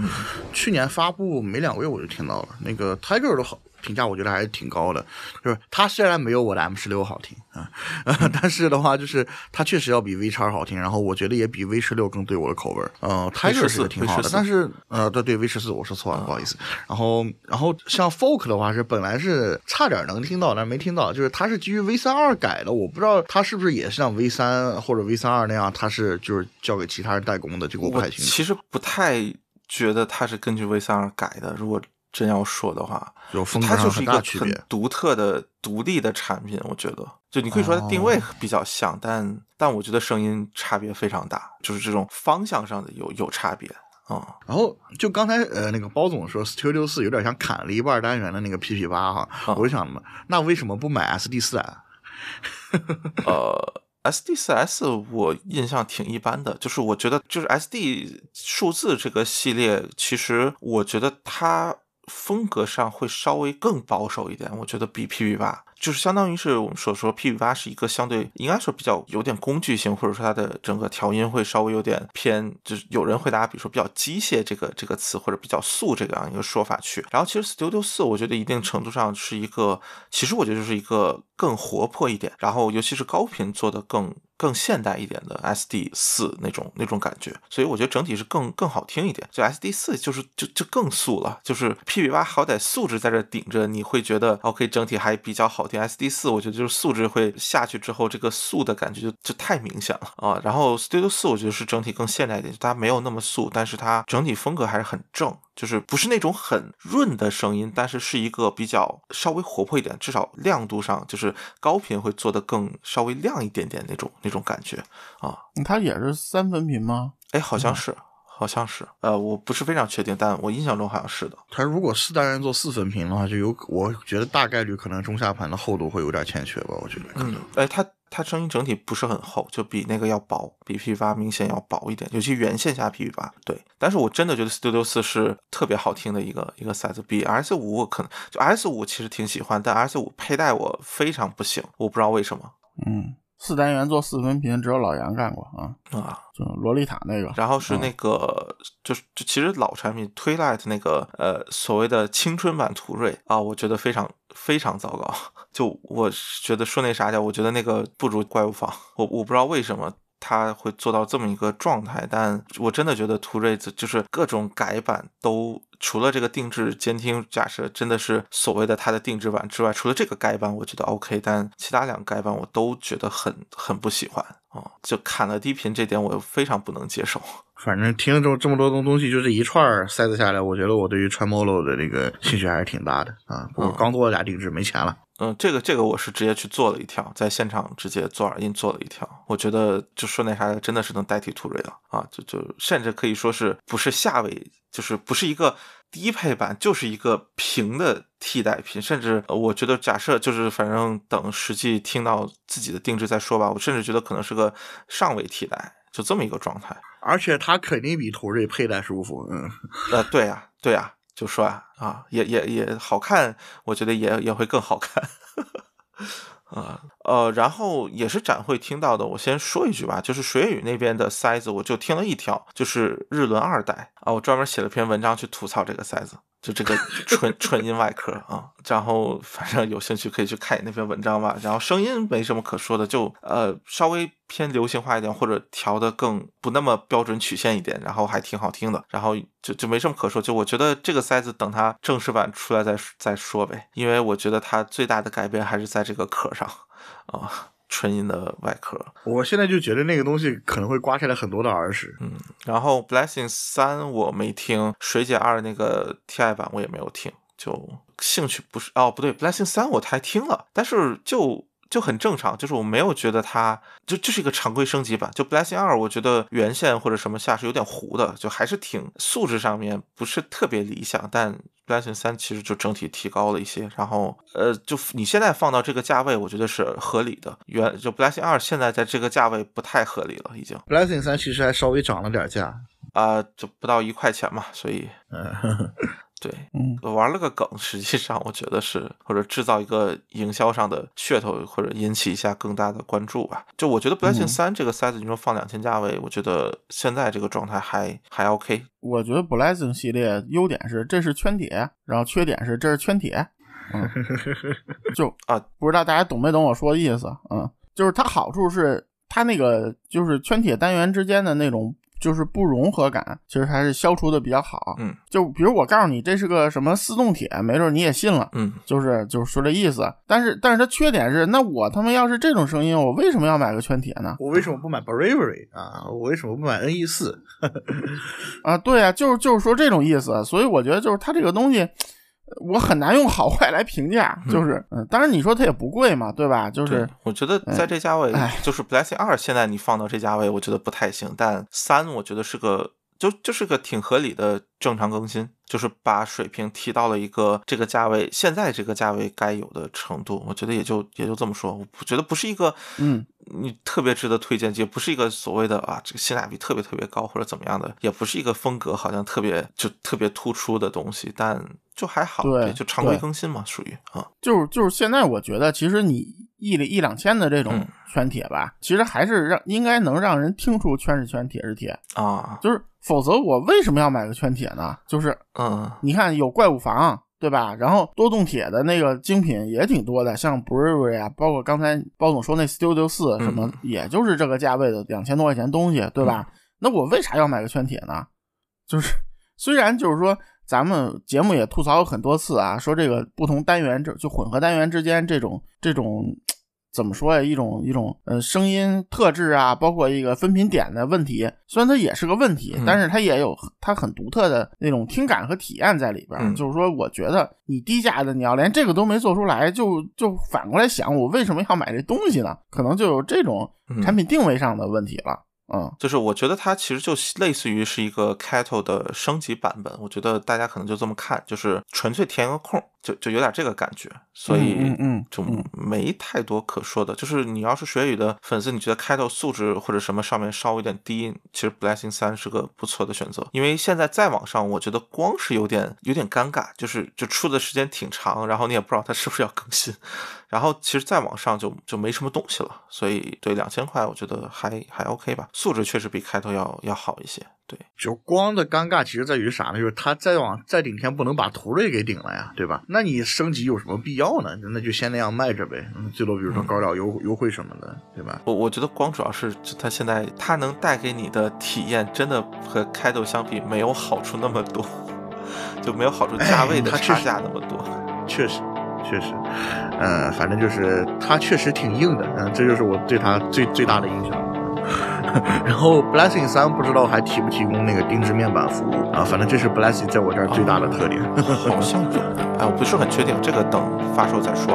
去年发布没两个月我就听到了，那个 Tiger 都好。评价我觉得还是挺高的，就是它虽然没有我的 M 十六好听啊，但是的话就是它确实要比 V 叉好听，然后我觉得也比 V 十六更对我的口味儿。嗯，Tiger 是挺好的，但是呃，对对，V 十四我说错了，不好意思。然后然后像 Folk 的话是本来是差点能听到，但是没听到，就是它是基于 V 三二改的，我不知道它是不是也是像 V 三或者 V 三二那样，它是就是交给其他人代工的，这个我不太清楚。其实不太觉得它是根据 V 三二改的，如果。真要说的话，它就是一个很独特的、独立的产品。我觉得，就你可以说它定位比较像，但但我觉得声音差别非常大，就是这种方向上的有有差别啊。然后就刚才呃那个包总说，Studio 四有点像砍了一半单元的那个 PP 八哈，我就想嘛，那为什么不买 SD 四啊？呃，SD 四 S 我印象挺一般的，就是我觉得就是 SD 数字这个系列，其实我觉得它。风格上会稍微更保守一点，我觉得比 PP 八。就是相当于是我们所说，P V 八是一个相对应该说比较有点工具性，或者说它的整个调音会稍微有点偏，就是有人会大家比如说比较机械这个这个词，或者比较素这个样一个说法去。然后其实 Studio 四，我觉得一定程度上是一个，其实我觉得就是一个更活泼一点，然后尤其是高频做的更更现代一点的 S D 四那种那种感觉，所以我觉得整体是更更好听一点。就 S D 四就是就就更素了，就是 PB 八好歹素质在这顶着，你会觉得 OK 整体还比较好听。S D 四我觉得就是素质会下去之后，这个素的感觉就就太明显了啊。然后 Studio 四我觉得是整体更现代一点，它没有那么素，但是它整体风格还是很正，就是不是那种很润的声音，但是是一个比较稍微活泼一点，至少亮度上就是高频会做的更稍微亮一点点那种那种感觉啊。它也是三分频吗？哎，好像是。好像是，呃，我不是非常确定，但我印象中好像是的。它如果四单元做四分频的话，就有，我觉得大概率可能中下盘的厚度会有点欠缺吧，我觉得。嗯，哎，它。它声音整体不是很厚，就比那个要薄，比 P 八明显要薄一点，尤其原线下 P 八。对，但是我真的觉得 Studio 四是特别好听的一个一个塞子，比 S 五我可能就 S 五其实挺喜欢，但 S 五佩戴我非常不行，我不知道为什么嗯，四单元做四分频，只有老杨干过啊，啊。就洛丽塔那个。然后是那个，就是就其实老产品 Twilight 那个呃所谓的青春版途锐啊，我觉得非常非常糟糕。就我觉得说那啥叫，我觉得那个不如怪物坊。我我不知道为什么它会做到这么一个状态，但我真的觉得途锐就是各种改版都。除了这个定制监听，假设真的是所谓的它的定制版之外，除了这个改版，我觉得 OK，但其他两个改版我都觉得很很不喜欢啊，就砍了低频这点，我非常不能接受。反正听了这么这么多东东西，就这一串塞子下来，我觉得我对于 Tremolo 的这个兴趣还是挺大的啊。不过刚做了俩定制，没钱了。嗯，这个这个我是直接去做了一条，在现场直接做耳音做了一条，我觉得就说那啥，真的是能代替途锐了啊，就就甚至可以说是不是下位，就是不是一个低配版，就是一个平的替代品，甚至我觉得假设就是反正等实际听到自己的定制再说吧，我甚至觉得可能是个上位替代，就这么一个状态，而且它肯定比途锐佩戴舒服，嗯，呃，对呀，对呀。就说啊啊，也也也好看，我觉得也也会更好看，啊呃，然后也是展会听到的，我先说一句吧，就是水语那边的塞子，我就听了一条，就是日轮二代啊，我专门写了篇文章去吐槽这个塞子。就这个纯纯音外壳啊，然后反正有兴趣可以去看那篇文章吧。然后声音没什么可说的，就呃稍微偏流行化一点，或者调的更不那么标准曲线一点，然后还挺好听的。然后就就没什么可说，就我觉得这个塞子等它正式版出来再再说呗，因为我觉得它最大的改变还是在这个壳上啊。纯音的外壳，我现在就觉得那个东西可能会刮下来很多的耳屎。嗯，然后 Blessing 三我没听，水解二那个 TI 版我也没有听，就兴趣不是哦，不对，Blessing 三我还听了，但是就。就很正常，就是我没有觉得它就就是一个常规升级版。就 Blessing 二，我觉得原线或者什么下是有点糊的，就还是挺素质上面不是特别理想。但 Blessing 三其实就整体提高了一些。然后呃，就你现在放到这个价位，我觉得是合理的。原就 Blessing 二现在在这个价位不太合理了，已经。Blessing 三其实还稍微涨了点价啊，就不到一块钱嘛，所以。嗯。对，嗯，玩了个梗，实际上我觉得是或者制造一个营销上的噱头，或者引起一下更大的关注吧。就我觉得 Blessing 三这个塞子，你说放两千价位，我觉得现在这个状态还还 OK。我觉得 Blessing 系列优点是这是圈铁，然后缺点是这是圈铁，嗯，就啊，不知道大家懂没懂我说的意思？嗯，就是它好处是它那个就是圈铁单元之间的那种。就是不融合感，其实还是消除的比较好。嗯，就比如我告诉你这是个什么四动铁，没准你也信了。嗯，就是就是说这意思。但是但是它缺点是，那我他妈要是这种声音，我为什么要买个圈铁呢？我为什么不买 Bravery 啊？我为什么不买 NE 四？啊，对啊，就是就是说这种意思。所以我觉得就是它这个东西。我很难用好坏来评价，就是，嗯，当然你说它也不贵嘛，对吧？就是，我觉得在这价位，就是 Blessing 二，现在你放到这价位，我觉得不太行。但三，我觉得是个，就就是个挺合理的正常更新，就是把水平提到了一个这个价位，现在这个价位该有的程度。我觉得也就也就这么说，我觉得不是一个，嗯，你特别值得推荐，也不是一个所谓的啊，这个性价比特别特别高或者怎么样的，也不是一个风格好像特别就特别突出的东西，但。就还好，对，就常规更新嘛，属于啊，就是就是现在我觉得，其实你一一两千的这种圈铁吧，其实还是让应该能让人听出圈是圈，铁是铁啊，就是否则我为什么要买个圈铁呢？就是嗯，你看有怪物房对吧？然后多动铁的那个精品也挺多的，像 Bravery 啊，包括刚才包总说那 Studio 四什么，也就是这个价位的两千多块钱东西，对吧？那我为啥要买个圈铁呢？就是虽然就是说。咱们节目也吐槽过很多次啊，说这个不同单元这就混合单元之间这种这种怎么说呀？一种一种呃声音特质啊，包括一个分频点的问题，虽然它也是个问题，但是它也有它很独特的那种听感和体验在里边。就是说，我觉得你低价的你要连这个都没做出来，就就反过来想，我为什么要买这东西呢？可能就有这种产品定位上的问题了。嗯，就是我觉得它其实就类似于是一个 Kettle 的升级版本，我觉得大家可能就这么看，就是纯粹填个空，就就有点这个感觉，所以嗯嗯就嗯没太多可说的。就是你要是学语的粉丝，你觉得开头素质或者什么上面稍微有点低，其实 Blessing 三是个不错的选择。因为现在再往上，我觉得光是有点有点尴尬，就是就出的时间挺长，然后你也不知道它是不是要更新，然后其实再往上就就没什么东西了。所以对两千块，我觉得还还 OK 吧，素质确实比开头要要好一些。对，就光的尴尬其实在于啥呢？就是他再往再顶天不能把图瑞给顶了呀，对吧？那你升级有什么必要呢？那就先那样卖着呗，嗯，最多比如说搞点优优惠什么的，对吧？我我觉得光主要是就它现在它能带给你的体验，真的和开头相比没有好处那么多，就没有好处价位的差哎它确实价那么多。确实，确实，嗯，反正就是它确实挺硬的，嗯，这就是我对它最最大的印象。然后 Blessing 三不知道还提不提供那个定制面板服务啊？反正这是 Blessing 在我这儿最大的特点。好像有，哎，我不是很确定，这个等发售再说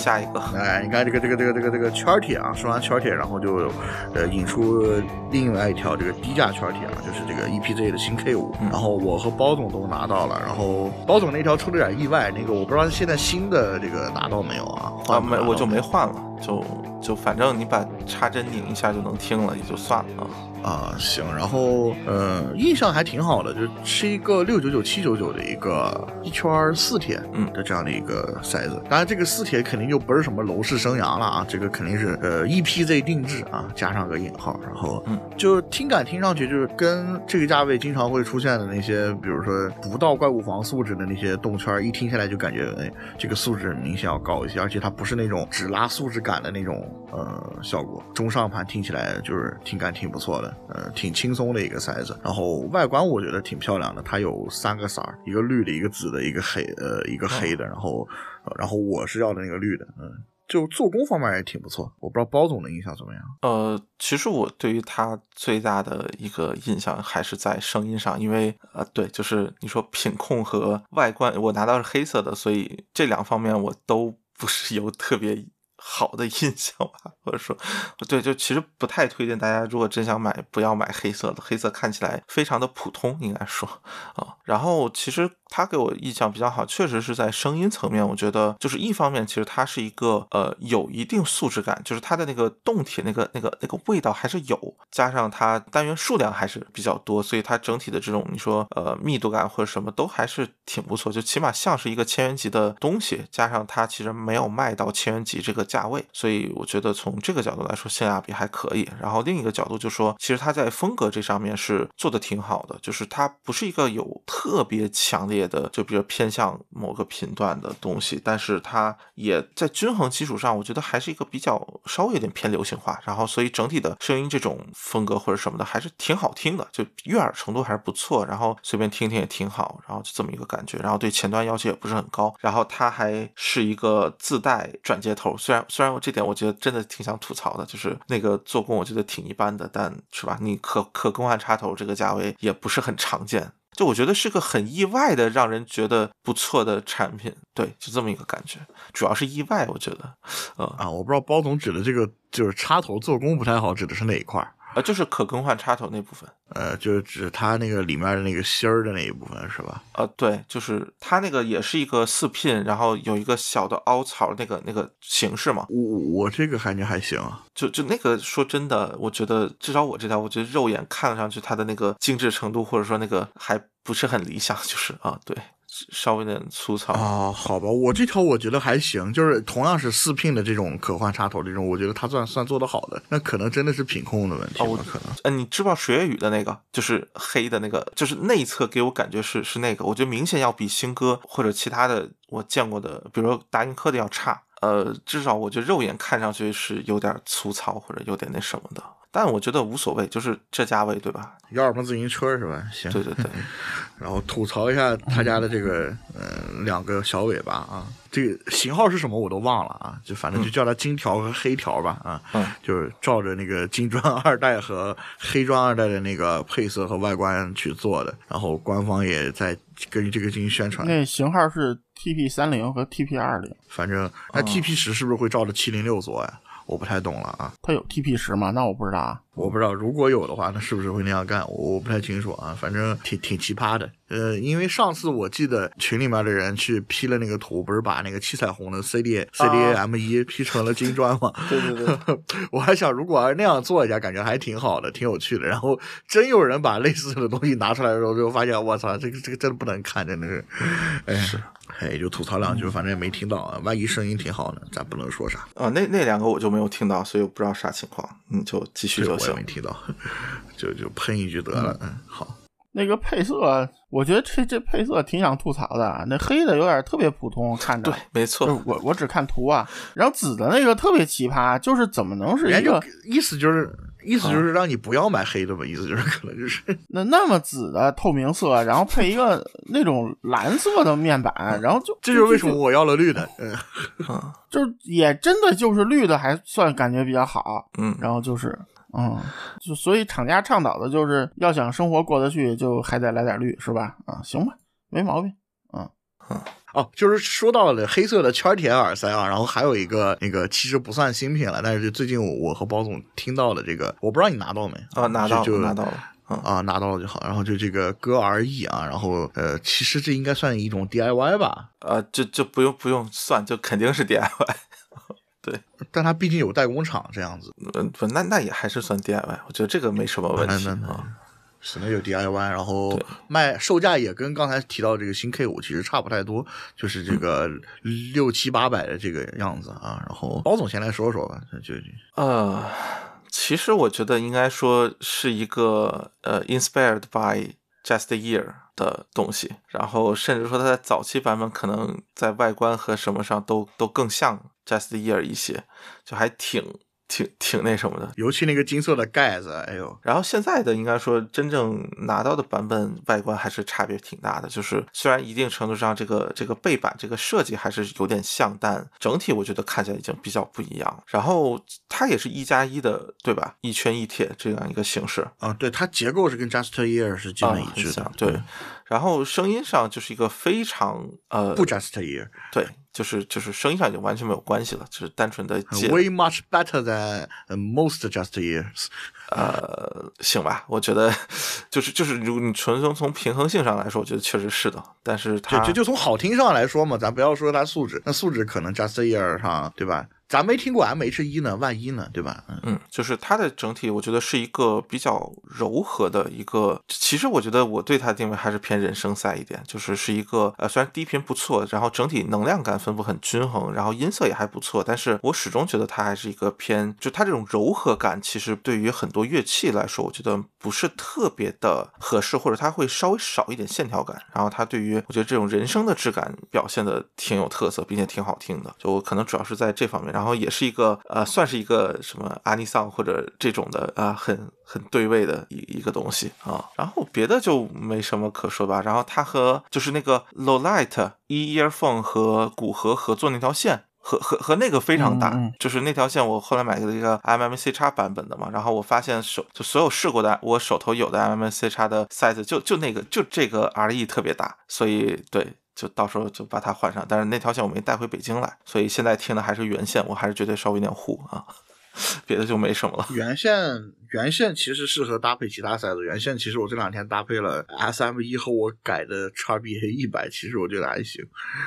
下一个。哎，你看这个这个这个这个这个圈铁啊，说完圈铁，然后就呃引出另外一条这个低价圈铁啊，就是这个 EPZ 的新 K 五、然后我和包总都拿到了，然后包总那条出了点意外，那个我不知道现在新的这个拿到没有啊？啊，换没，我就没没换了，就就反正你把插针拧一下就能听了，也就算了啊。啊，行，然后呃，印象还挺好的，就是一个六九九七九九的一个一圈四铁嗯的这样的一个塞子。当然，这个四铁肯定就不是什么楼市生涯了啊，这个肯定是呃 EPZ 定制啊，加上个引号，然后嗯，就听感听上去就是跟这个价位经常会出现的那些，比如说不到怪物房素质的那些动圈，一听下来就感觉哎，这个素质明显要高一些，而且它不是那种只拉素质感的那种呃效果。中上盘听起来就是听感挺不错的，呃，挺轻松的一个塞子。然后外观我觉得挺漂亮的，它有三个色儿，一个绿的，一个紫的，一个黑呃一个黑的，然后、呃然后我是要的那个绿的，嗯。就做工方面也挺不错，我不知道包总的印象怎么样。呃，其实我对于它最大的一个印象还是在声音上，因为呃，对，就是你说品控和外观，我拿到是黑色的，所以这两方面我都不是有特别好的印象吧，或者说，对，就其实不太推荐大家，如果真想买，不要买黑色的，黑色看起来非常的普通，应该说啊。然后其实它给我印象比较好，确实是在声音层面，我觉得就是一方面，其实它是一个呃有一定素质感，就是它的那个动铁那个那个那个味道还是有，加上它单元数量还是比较多，所以它整体的这种你说呃密度感或者什么都还是挺不错，就起码像是一个千元级的东西，加上它其实没有卖到千元级这个价位，所以我觉得从这个角度来说性价比还可以。然后另一个角度就说，其实它在风格这上面是做的挺好的，就是它不是一个有特别强烈烈的，就比如偏向某个频段的东西，但是它也在均衡基础上，我觉得还是一个比较稍微有点偏流行化，然后所以整体的声音这种风格或者什么的还是挺好听的，就悦耳程度还是不错，然后随便听听也挺好，然后就这么一个感觉，然后对前端要求也不是很高，然后它还是一个自带转接头，虽然虽然我这点我觉得真的挺想吐槽的，就是那个做工我觉得挺一般的，但是吧，你可可更换插头这个价位也不是很常见。就我觉得是个很意外的，让人觉得不错的产品，对，就这么一个感觉，主要是意外，我觉得，嗯啊，我不知道包总指的这个就是插头做工不太好，指的是哪一块儿？呃，就是可更换插头那部分，呃，就是指它那个里面的那个芯儿的那一部分是吧？呃，对，就是它那个也是一个四 pin，然后有一个小的凹槽那个那个形式嘛。我我这个感觉还行，就就那个说真的，我觉得至少我这条，我觉得肉眼看上去它的那个精致程度，或者说那个还不是很理想，就是啊，对。稍微有点粗糙啊，好吧，我这条我觉得还行，就是同样是四 pin 的这种可换插头，这种我觉得它算算做的好的，那可能真的是品控的问题哦可能。嗯，你知不知道水月雨的那个，就是黑的那个，就是内侧给我感觉是是那个，我觉得明显要比新歌或者其他的我见过的，比如说达音科的要差。呃，至少我觉得肉眼看上去是有点粗糙或者有点那什么的。但我觉得无所谓，就是这价位，对吧？幺二八自行车是吧？行，对对对。然后吐槽一下他家的这个，嗯，两个小尾巴啊，这个型号是什么我都忘了啊，就反正就叫它金条和黑条吧啊，嗯，就是照着那个金砖 二代和黑砖二代的那个配色和外观去做的。然后官方也在根据这个进行宣传。那型号是 TP 三零和 TP 二零，反正那 TP 十是不是会照着七零六做呀？我不太懂了啊，它有 TP 十吗？那我不知道啊，我不知道，如果有的话，那是不是会那样干？我我不太清楚啊，反正挺挺奇葩的。呃，因为上次我记得群里面的人去 P 了那个图，不是把那个七彩虹的 CD CDA M 一 P 成了金砖吗？对对对，我还想如果要那样做一下，感觉还挺好的，挺有趣的。然后真有人把类似的东西拿出来的时候，就发现我操，这个这个真的不能看，真的是，哎是。哎，就吐槽两句，反正也没听到啊。万一声音挺好呢，咱不能说啥啊。那那两个我就没有听到，所以我不知道啥情况。你就继续就行。我也没提到，就就喷一句得了。嗯，好。那个配色，我觉得这这配色挺想吐槽的。那黑的有点特别普通，看着。对，没错。我我只看图啊。然后紫的那个特别奇葩，就是怎么能是一个意思就是。意思就是让你不要买黑的吧？意思就是可能就是 那那么紫的透明色，然后配一个 那种蓝色的面板，然后就这就是为什么我要了绿的，嗯，就是也真的就是绿的还算感觉比较好，嗯，然后就是嗯，就所以厂家倡导的就是要想生活过得去，就还得来点绿，是吧？啊，行吧，没毛病，嗯嗯。哦，就是说到了黑色的圈铁耳塞啊，然后还有一个那个其实不算新品了，但是最近我和包总听到了这个，我不知道你拿到没啊？拿到就拿到了啊，拿到了就好。然后就这个歌 R E 啊，然后呃，其实这应该算一种 DIY 吧？啊，就就不用不用算，就肯定是 DIY。对，但它毕竟有代工厂这样子，嗯，不，那那也还是算 DIY，我觉得这个没什么问题啊。只能有 DIY，然后卖售价也跟刚才提到这个新 K 五其实差不太多，就是这个六七八百的这个样子啊。然后包总先来说说吧，就呃，其实我觉得应该说是一个呃，inspired by Just Year 的东西，然后甚至说它在早期版本可能在外观和什么上都都更像 Just Year 一些，就还挺。挺挺那什么的，尤其那个金色的盖子，哎呦！然后现在的应该说真正拿到的版本外观还是差别挺大的，就是虽然一定程度上这个这个背板这个设计还是有点像，但整体我觉得看起来已经比较不一样。然后它也是一加一的，对吧？一圈一铁这样一个形式啊，对，它结构是跟 Just Year 是基本一致的，对。然后声音上就是一个非常呃不 Just Ear，对。就是就是声音上已经完全没有关系了，就是单纯的 way much better than most just ears。呃，行吧，我觉得就是就是，如果你纯从从平衡性上来说，我觉得确实是的。但是它就就从好听上来说嘛，咱不要说它素质，那素质可能 just ear 上对吧？咱没听过 MH 一呢，万一呢，对吧？嗯，就是它的整体，我觉得是一个比较柔和的一个。其实我觉得我对它的定位还是偏人声赛一点，就是是一个呃，虽然低频不错，然后整体能量感分布很均衡，然后音色也还不错，但是我始终觉得它还是一个偏，就它这种柔和感，其实对于很多乐器来说，我觉得不是特别的合适，或者它会稍微少一点线条感。然后它对于我觉得这种人声的质感表现的挺有特色，并且挺好听的。就我可能主要是在这方面，然后也是一个呃，算是一个什么阿尼桑或者这种的啊、很很对位的一一个东西啊。然后别的就没什么可说吧。然后它和就是那个 Lowlight、E earphone 和古河合作那条线。和和和那个非常大，嗯嗯就是那条线，我后来买了一个 MMC 叉版本的嘛，然后我发现手就所有试过的，我手头有的 MMC 叉的 size 就就那个就这个 RE 特别大，所以对，就到时候就把它换上。但是那条线我没带回北京来，所以现在听的还是原线，我还是觉得稍微有点糊啊，别的就没什么了。原线原线其实适合搭配其他塞子，原线其实我这两天搭配了 SM 一和我改的 XBA 一百，其实我觉得还行。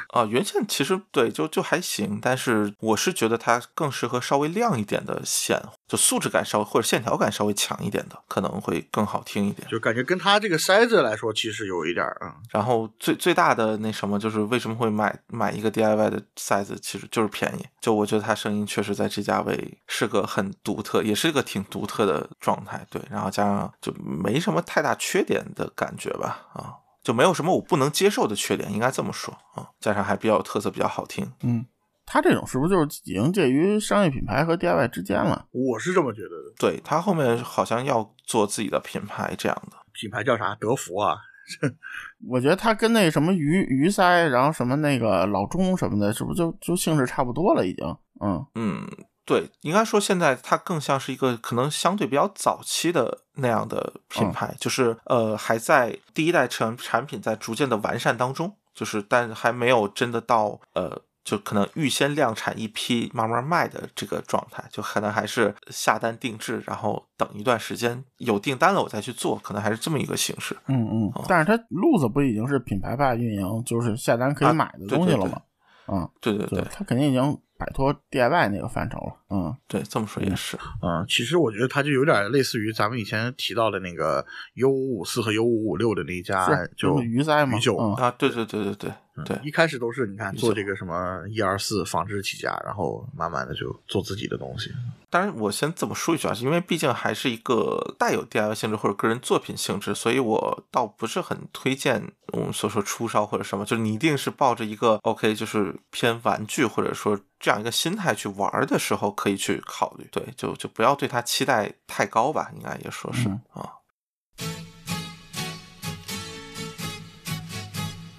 啊，原线其实对就就还行，但是我是觉得它更适合稍微亮一点的线，就素质感稍微或者线条感稍微强一点的，可能会更好听一点。就感觉跟它这个塞子来说，其实有一点儿啊、嗯然后最最大的那什么就是为什么会买买一个 DIY 的 size，其实就是便宜。就我觉得它声音确实在这价位是个很独特，也是一个挺独特的状态。对，然后加上就没什么太大缺点的感觉吧，啊，就没有什么我不能接受的缺点，应该这么说啊。加上还比较有特色，比较好听。嗯，它这种是不是就是已经介于商业品牌和 DIY 之间了？我是这么觉得的。对他后面好像要做自己的品牌这样的。品牌叫啥？德芙啊，我觉得它跟那什么鱼鱼鳃，然后什么那个老钟什么的，是不是就就性质差不多了？已经，嗯嗯，对，应该说现在它更像是一个可能相对比较早期的那样的品牌，就是呃还在第一代产产品在逐渐的完善当中，就是但还没有真的到呃。就可能预先量产一批慢慢卖的这个状态，就可能还是下单定制，然后等一段时间有订单了我再去做，可能还是这么一个形式。嗯嗯。但是它路子不已经是品牌化运营，就是下单可以买的东西了吗？嗯，对对对，它肯定已经摆脱 DIY 那个范畴了。嗯，对，这么说也是。嗯，其实我觉得它就有点类似于咱们以前提到的那个 U 五五四和 U 五五六的那一家，就鱼鳃嘛。鱼酒嗯、啊，对对对对对。对，一开始都是你看做这个什么一二四纺织起家，然后慢慢的就做自己的东西。当然，我先这么说一句啊，因为毕竟还是一个带有 DIY 性质或者个人作品性质，所以我倒不是很推荐我们所说出烧或者什么，就是你一定是抱着一个 OK，就是偏玩具或者说这样一个心态去玩的时候，可以去考虑。对，就就不要对他期待太高吧，应该也说是、嗯、啊。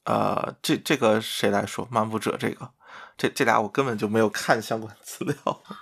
呃，这这个谁来说？漫步者这个，这这俩我根本就没有看相关资料。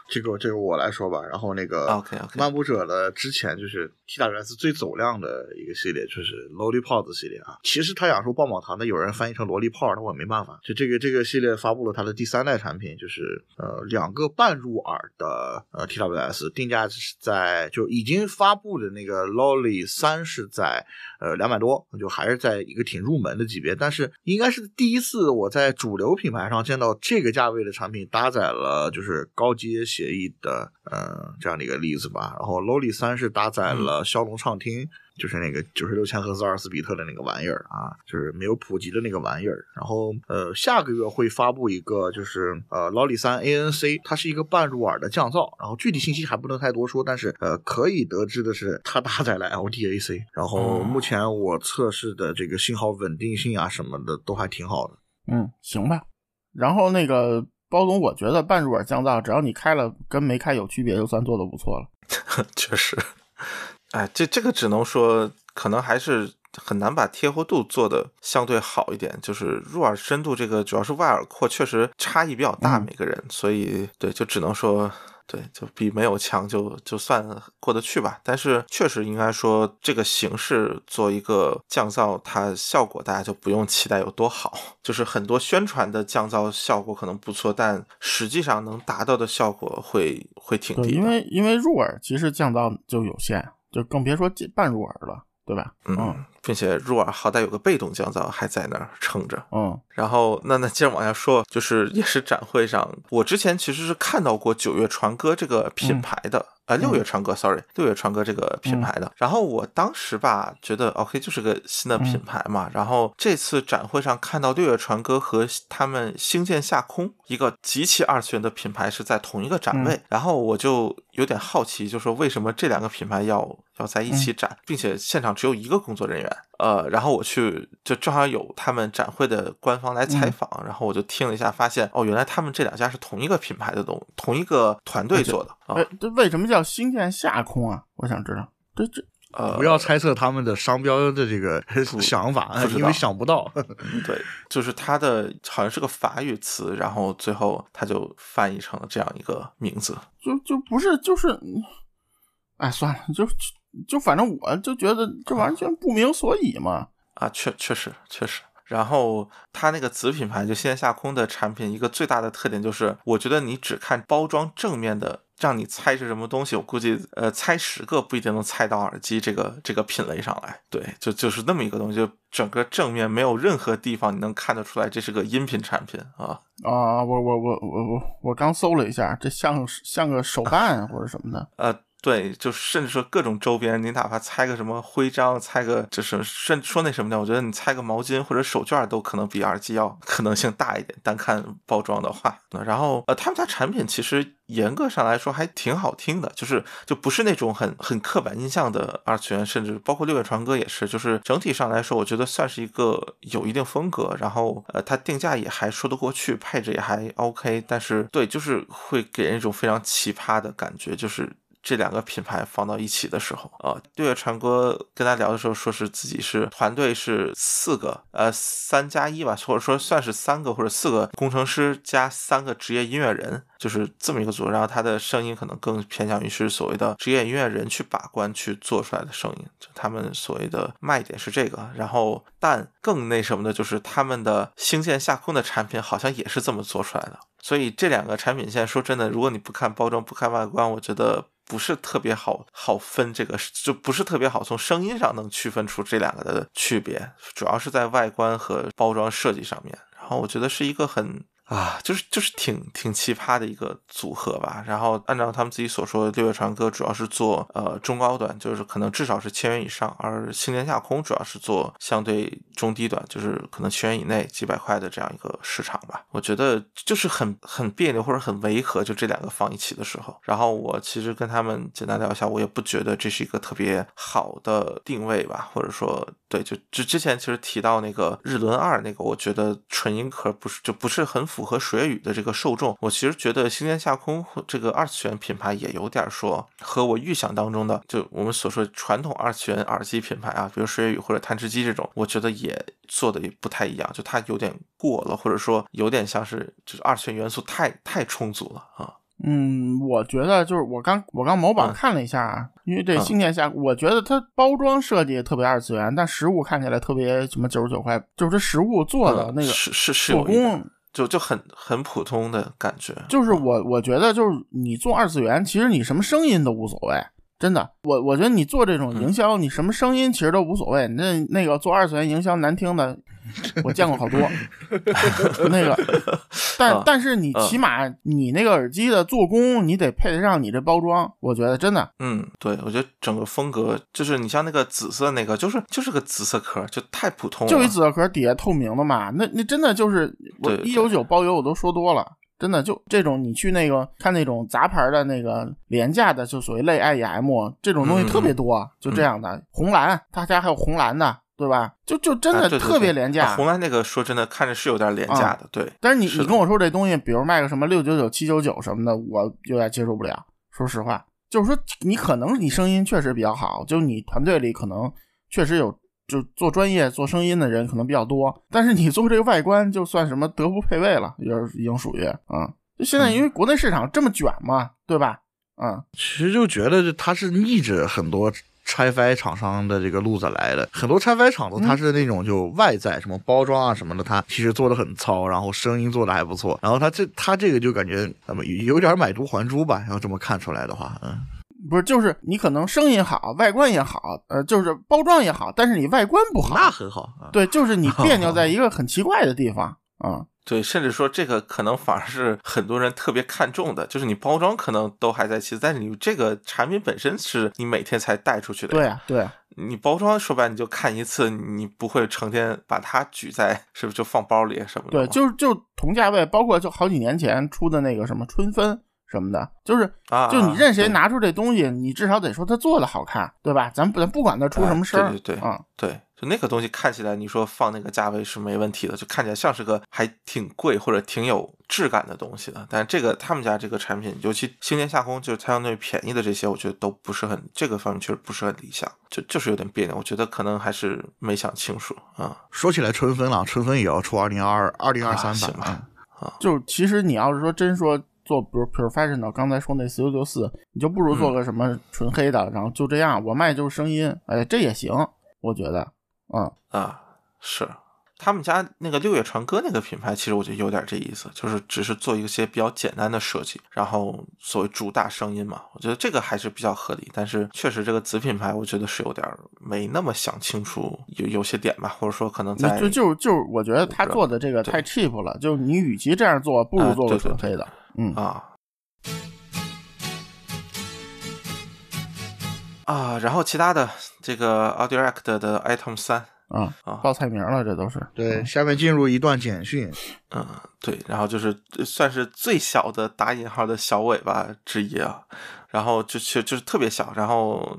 这个这个我来说吧。然后那个 OK OK，漫步者的之前就是 TWS 最走量的一个系列，就是 Lollipop 系列啊。其实他想说棒棒糖的，有人翻译成萝莉泡，那我也没办法。就这个这个系列发布了它的第三代产品，就是呃两个半入耳的呃 TWS，定价是在就已经发布的那个 Lolly 三是在呃两百多，就还是在一个挺入门的级别，但是应该是第一次我在主流品牌上见到这个价位的产品搭载了就是高阶协议的呃这样的一个例子吧。然后 Lolly 三是搭载了骁龙畅听。就是那个九十六千赫兹二十四比特的那个玩意儿啊，就是没有普及的那个玩意儿。然后呃，下个月会发布一个，就是呃，Lolly 三 ANC，它是一个半入耳的降噪。然后具体信息还不能太多说，但是呃，可以得知的是它搭载了 LDAC。然后目前我测试的这个信号稳定性啊什么的都还挺好的。嗯，行吧。然后那个包总，我觉得半入耳降噪，只要你开了跟没开有区别，就算做的不错了。确实。哎，这这个只能说，可能还是很难把贴合度做的相对好一点。就是入耳深度这个，主要是外耳廓确实差异比较大，嗯每个人，所以对，就只能说，对，就比没有强，就就算过得去吧。但是确实应该说，这个形式做一个降噪，它效果大家就不用期待有多好。就是很多宣传的降噪效果可能不错，但实际上能达到的效果会会挺，低的。因为因为入耳其实降噪就有限。就更别说半入耳了，对对吧？嗯，并且入耳好歹有个被动降噪还在那儿撑着。嗯然后，那那接着往下说，就是也是展会上，我之前其实是看到过九月传歌这个品牌的，呃，六月传歌，sorry，六月传歌这个品牌的。然后我当时吧，觉得 OK 就是个新的品牌嘛。然后这次展会上看到六月传歌和他们星舰下空一个极其二次元的品牌是在同一个展位，然后我就有点好奇，就说为什么这两个品牌要要在一起展，并且现场只有一个工作人员。呃，然后我去就正好有他们展会的官方来采访，然后我就听了一下，发现哦，原来他们这两家是同一个品牌的东，同一个团队做的啊。哎，这为什么叫星舰下空啊？我想知道。这这呃，不要猜测他们的商标的这个想法因为想不到。对，就是它的好像是个法语词，然后最后他就翻译成了这样一个名字。就就不是就是，哎，算了，就就就反正我就觉得这完全不明所以嘛。啊，确确实确实。然后它那个子品牌就线下空的产品，一个最大的特点就是，我觉得你只看包装正面的，让你猜是什么东西，我估计呃猜十个不一定能猜到耳机这个这个品类上来。对，就就是那么一个东西，就整个正面没有任何地方你能看得出来这是个音频产品啊。啊，我我我我我我刚搜了一下，这像像个手办或者什么的。呃，对，就甚至说各种周边，你哪怕猜个什么徽章，猜个就是甚说那什么的，我觉得你猜个毛巾或者手绢都可能比耳机要可能性大一点。单看包装的话，然后呃，他们家产品其实严格上来说还挺好听的，就是就不是那种很很刻板印象的二次元，甚至包括六月传歌也是，就是整体上来说，我觉得算是一个有一定风格，然后呃，它定价也还说得过去，配置也还 OK，但是对，就是会给人一种非常奇葩的感觉，就是。这两个品牌放到一起的时候啊，六月传歌跟他聊的时候，说是自己是团队是四个，呃，三加一吧，或者说算是三个或者四个工程师加三个职业音乐人，就是这么一个组。然后他的声音可能更偏向于是所谓的职业音乐人去把关去做出来的声音，就他们所谓的卖点是这个。然后，但更那什么的就是他们的星舰下空的产品好像也是这么做出来的。所以这两个产品线，说真的，如果你不看包装不看外观，我觉得。不是特别好好分这个，就不是特别好从声音上能区分出这两个的区别，主要是在外观和包装设计上面。然后我觉得是一个很啊，就是就是挺挺奇葩的一个组合吧。然后按照他们自己所说的，六月传歌主要是做呃中高端，就是可能至少是千元以上；而星舰下空主要是做相对中低端，就是可能千元以内几百块的这样一个市场吧。我觉得就是很很别扭或者很违和，就这两个放一起的时候。然后我其实跟他们简单聊一下，我也不觉得这是一个特别好的定位吧，或者说对，就之之前其实提到那个日轮二那个，我觉得纯音壳不是就不是很符合水语的这个受众。我其实觉得星舰下空这个二次元品牌也有点说和我预想当中的，就我们所说传统二次元耳机品牌啊，比如水语或者探吃机这种，我觉得也做的也不太一样，就它有点过了，或者说有点像是就是二次元元素太太充足了啊。嗯，我觉得就是我刚我刚某宝看了一下，啊，因为这新天下，我觉得它包装设计特别二次元，但实物看起来特别什么九十九块，就是这实物做的那个是是是做工。就就很很普通的感觉，就是我我觉得就是你做二次元，其实你什么声音都无所谓，真的。我我觉得你做这种营销，你什么声音其实都无所谓。那那个做二次元营销难听的，我见过好多。那个，但但是你起码你那个耳机的做工，你得配得上你这包装。我觉得真的，嗯，对，我觉得整个风格就是你像那个紫色那个，就是就是个紫色壳，就太普通了。就一紫色壳底下透明的嘛，那那真的就是我一九九包邮，我都说多了。真的就这种，你去那个看那种杂牌的那个廉价的，就所谓类 IEM 这种东西特别多，就这样的红蓝，他家还有红蓝的，对吧？就就真的特别廉价。红蓝那个说真的看着是有点廉价的，对。但是你你跟我说这东西，比如卖个什么六九九、七九九什么的，我有点接受不了。说实话，就是说你可能你声音确实比较好，就你团队里可能确实有。就做专业做声音的人可能比较多，但是你做这个外观就算什么德不配位了，也已经属于啊。就现在因为国内市场这么卷嘛，对吧？嗯，其实就觉得它是逆着很多拆分厂商的这个路子来的，很多拆分厂子它是那种就外在什么包装啊什么的，它其实做的很糙，然后声音做的还不错，然后它这它这个就感觉怎么有点买椟还珠吧，要这么看出来的话，嗯。不是，就是你可能声音好，外观也好，呃，就是包装也好，但是你外观不好，那很好啊。对，就是你别扭在 一个很奇怪的地方啊。对，甚至说这个可能反而是很多人特别看重的，就是你包装可能都还在其次，但是你这个产品本身是你每天才带出去的。对啊，对啊。你包装说白你就看一次，你不会成天把它举在，是不是就放包里什么的？对，就是就同价位，包括就好几年前出的那个什么春分什么的，就是就你任谁拿出这东西，你至少得说它做的好看，对吧？咱不不管它出什么事儿，对对啊，对。就那个东西看起来，你说放那个价位是没问题的，就看起来像是个还挺贵或者挺有质感的东西的。但这个他们家这个产品，尤其星年下空，就是它相对便宜的这些，我觉得都不是很这个方面确实不是很理想，就就是有点别扭。我觉得可能还是没想清楚啊。说起来春分了，春分也要出二零二二零二三版啊。就其实你要是说真说做，比如 professional，刚才说那四九九四，你就不如做个什么纯黑的，然后就这样，我卖就是声音，哎，这也行，我觉得。嗯啊，是他们家那个六月传歌那个品牌，其实我觉得有点这意思，就是只是做一些比较简单的设计，然后所谓主打声音嘛，我觉得这个还是比较合理。但是确实这个子品牌，我觉得是有点没那么想清楚有有些点吧，或者说可能在就就就我觉得他做的这个太 cheap 了，就你与其这样做，不如做个纯黑的。嗯啊啊，然后其他的。这个 Audirect 的 Item 三啊啊报菜名了，这都是对。下面进入一段简讯，嗯，对，然后就是算是最小的打引号的小尾巴之一啊，然后就就就是特别小，然后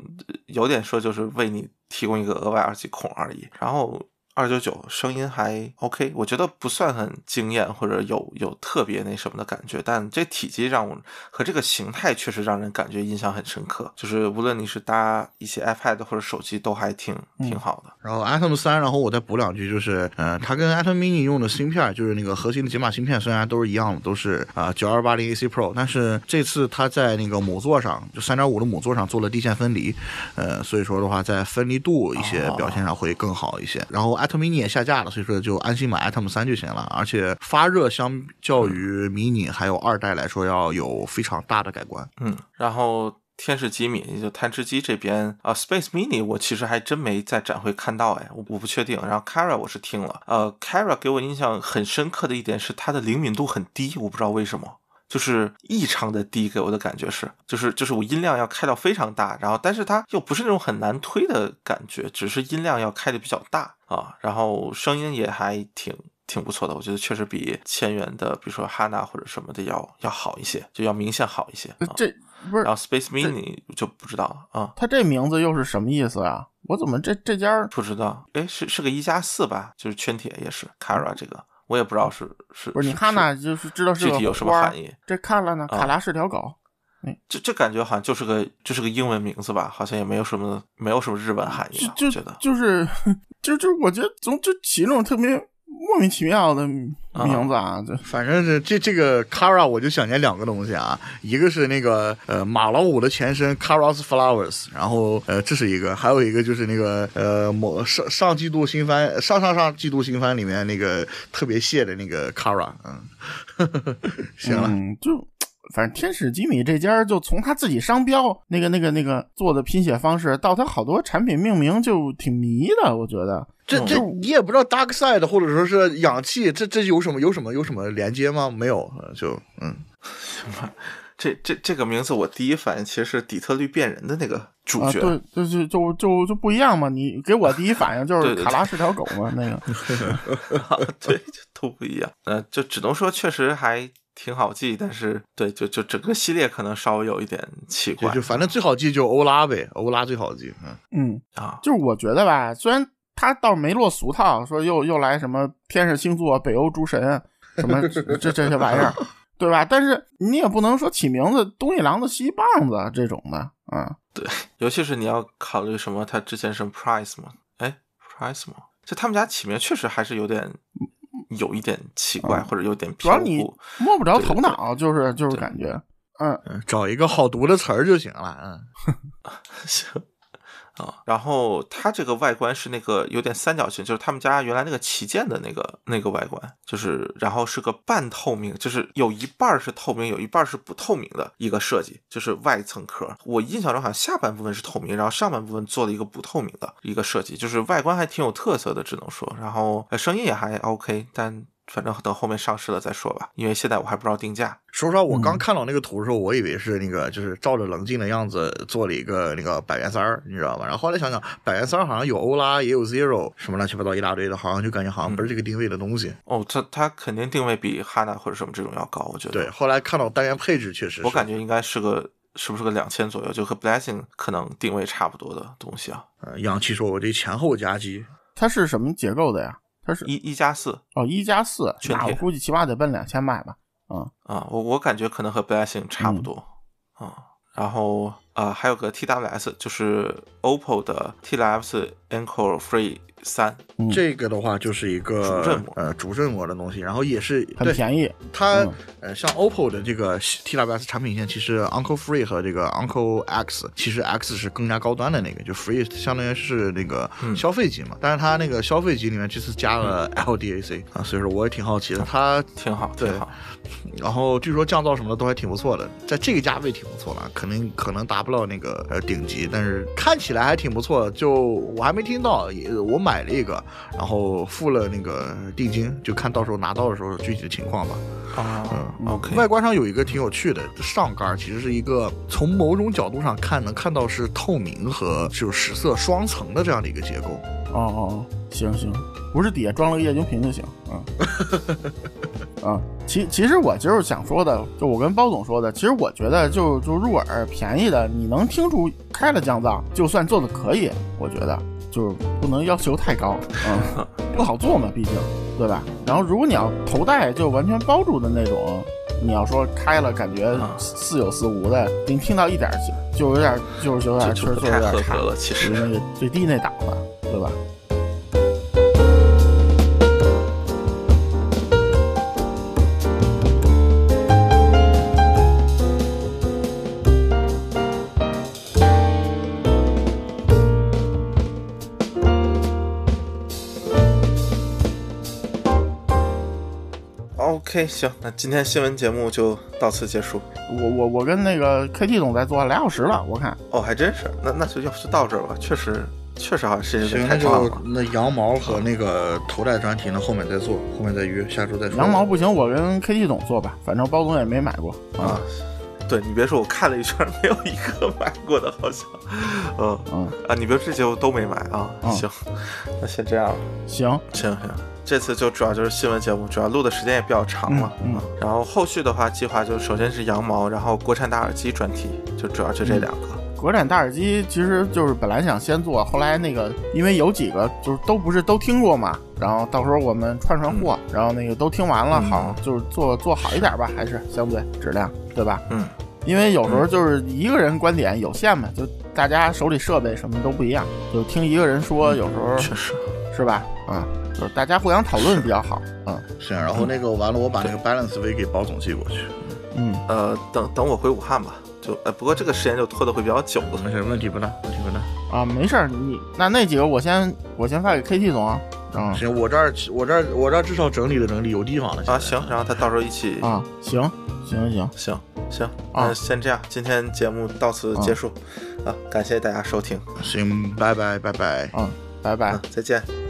有点说就是为你提供一个额外耳机孔而已，然后。二九九声音还 OK，我觉得不算很惊艳或者有有特别那什么的感觉，但这体积让我和这个形态确实让人感觉印象很深刻。就是无论你是搭一些 iPad 或者手机，都还挺挺好的。然后 Atom 三，然后我再补两句，就是呃，它跟 Atom Mini 用的芯片，就是那个核心的解码芯片，虽然都是一样的，都是啊九二八零 AC Pro，但是这次它在那个母座上，就三点五的母座上做了地线分离，呃，所以说的话，在分离度一些表现上会更好一些。然后。Atom Mini 也下架了，所以说就安心买 Atom 三就行了。而且发热相较于 Mini 还有二代来说，要有非常大的改观。嗯，然后天使机米就探知机这边啊，Space Mini 我其实还真没在展会看到，哎，我我不确定。然后 Kara 我是听了，呃，Kara 给我印象很深刻的一点是它的灵敏度很低，我不知道为什么。就是异常的低，给我的感觉是，就是就是我音量要开到非常大，然后但是它又不是那种很难推的感觉，只是音量要开的比较大啊，然后声音也还挺挺不错的，我觉得确实比千元的，比如说哈娜或者什么的要要好一些，就要明显好一些。这不是，然后 Space Mini 就不知道了啊，它这名字又是什么意思啊？我怎么这这家不知道？哎，是是个一加四吧？就是圈铁也是 Kara 这个。我也不知道是是不是你看呢就是知道是具体有什么含义？这看了呢，卡拉是条狗。这这感觉好像就是个就是个英文名字吧，好像也没有什么没有什么日文含义。就觉得就是 就就我觉得总就起那种特别。莫名其妙的名字啊，这。反正是这这个 Kara，我就想起两个东西啊，一个是那个呃马老五的前身 Kara's Flowers，然后呃这是一个，还有一个就是那个呃某上上季度新番上上上季度新番里面那个特别谢的那个 Kara，嗯，行了，就。反正天使吉米这家就从他自己商标那个那个那个做的拼写方式，到他好多产品命名就挺迷的。我觉得这这你也不知道 Dark Side 或者说是氧气，这这有什么有什么有什么连接吗？没有，就嗯，行吧。这这这个名字我第一反应其实是底特律变人的那个主角，对，就就就就就不一样嘛。你给我第一反应就 是卡拉是条狗嘛，那个，对，都不一样。呃，就只能说确实还。挺好记，但是对，就就整个系列可能稍微有一点奇怪。就反正最好记就欧拉呗，欧拉最好记。嗯嗯啊，就是我觉得吧，虽然他倒没落俗套，说又又来什么天使星座、北欧诸神什么 这这些玩意儿，对吧？但是你也不能说起名字东一榔子西一棒子这种的，嗯，对，尤其是你要考虑什么，他之前什么 Price 嘛，哎，Price 嘛，就他们家起名确实还是有点。有一点奇怪，或者有点主要你摸不着头脑，就是就是感觉，嗯，找一个好读的词儿就行了，嗯，行 啊。然后它这个外观是那个有点三角形，就是他们家原来那个旗舰的那个那个外观，就是然后是个半透明，就是有一半是透明，有一半是不透明的一个设计，就是外层壳。我印象中好像下半部分是透明，然后上半部分做了一个不透明的一个设计，就是外观还挺有特色的，只能说。然后声音也还 OK，但。反正等后面上市了再说吧，因为现在我还不知道定价。说实话，我刚看到那个图的时候，我以为是那个就是照着棱镜的样子做了一个那个百元三儿，你知道吧？然后后来想想，百元三儿好像有欧拉，也有 Zero，什么乱七八糟一大堆的，好像就感觉好像不是这个定位的东西。哦，它它肯定定位比哈娜或者什么这种要高，我觉得。对，后来看到单元配置，确实，我感觉应该是个是不是个两千左右，就和 Blessing 可能定位差不多的东西啊。呃，氧气说，我这前后夹击，它是什么结构的呀？它是一一加四哦，一加四，那我估计起码得奔两千买吧。嗯啊，我我感觉可能和 Blessing 差不多啊。然后啊，还有个 TWS，就是 OPPO 的 TWS Encore Free。三，这个的话就是一个呃主振膜的东西，然后也是很便宜。它呃像 OPPO 的这个 TWS 产品线，其实 Uncle Free 和这个 Uncle X，其实 X 是更加高端的那个，就 Free 相当于是那个消费级嘛。但是它那个消费级里面这次加了 LDAC 啊，所以说我也挺好奇的。它挺好，对。然后据说降噪什么的都还挺不错的，在这个价位挺不错了，可能可能达不到那个呃顶级，但是看起来还挺不错。就我还没听到，也我。买了一个，然后付了那个定金，就看到时候拿到的时候具体的情况吧。啊，嗯，OK。外观上有一个挺有趣的，上盖其实是一个从某种角度上看能看到是透明和就是实色双层的这样的一个结构。哦哦哦，行行，不是底下装了个液晶屏就行。嗯，啊，其其实我就是想说的，就我跟包总说的，其实我觉得就就入耳便宜的，你能听出开了降噪，就算做的可以，我觉得。就是不能要求太高，嗯，不好做嘛，毕竟，对吧？然后如果你要头戴就完全包住的那种，你要说开了感觉似有似无的，您听到一点就就有点就是有点确实就有点差了，其实。那个最低那档了，对吧？OK，行，那今天新闻节目就到此结束。我我我跟那个 KT 总在做俩小时了，我看。哦，还真是。那那就要不就到这儿吧。确实，确实好像时间太长了。那羊毛和那个头戴专题呢，后面再做，后面再约，下周再说。羊毛不行，我跟 KT 总做吧。反正包总也没买过啊。对你别说，我看了一圈，没有一个买过的，好像。嗯嗯啊，你别这些我都没买啊。行，那先这样。行行行。这次就主要就是新闻节目，主要录的时间也比较长嘛。嗯。然后后续的话，计划就首先是羊毛，然后国产大耳机专题，就主要就这两个。国产大耳机其实就是本来想先做，后来那个因为有几个就是都不是都听过嘛，然后到时候我们串串货，然后那个都听完了，好就是做做好一点吧，还是相对质量，对吧？嗯。因为有时候就是一个人观点有限嘛，就大家手里设备什么都不一样，就听一个人说，有时候确实是吧？嗯。就是大家互相讨论比较好，嗯，是。然后那个完了，我把那个 Balance V 给包总寄过去。嗯，呃，等等我回武汉吧。就呃，不过这个时间就拖得会比较久了。没事，问题不大，问题不大。啊，没事，你那那几个我先我先发给 KT 总啊。嗯，行，我这儿我这儿我这儿至少整理了整理，有地方了。啊，行，然后他到时候一起。啊，行，行行行行，那先这样，今天节目到此结束。啊，感谢大家收听。行，拜拜拜拜。嗯，拜拜，再见。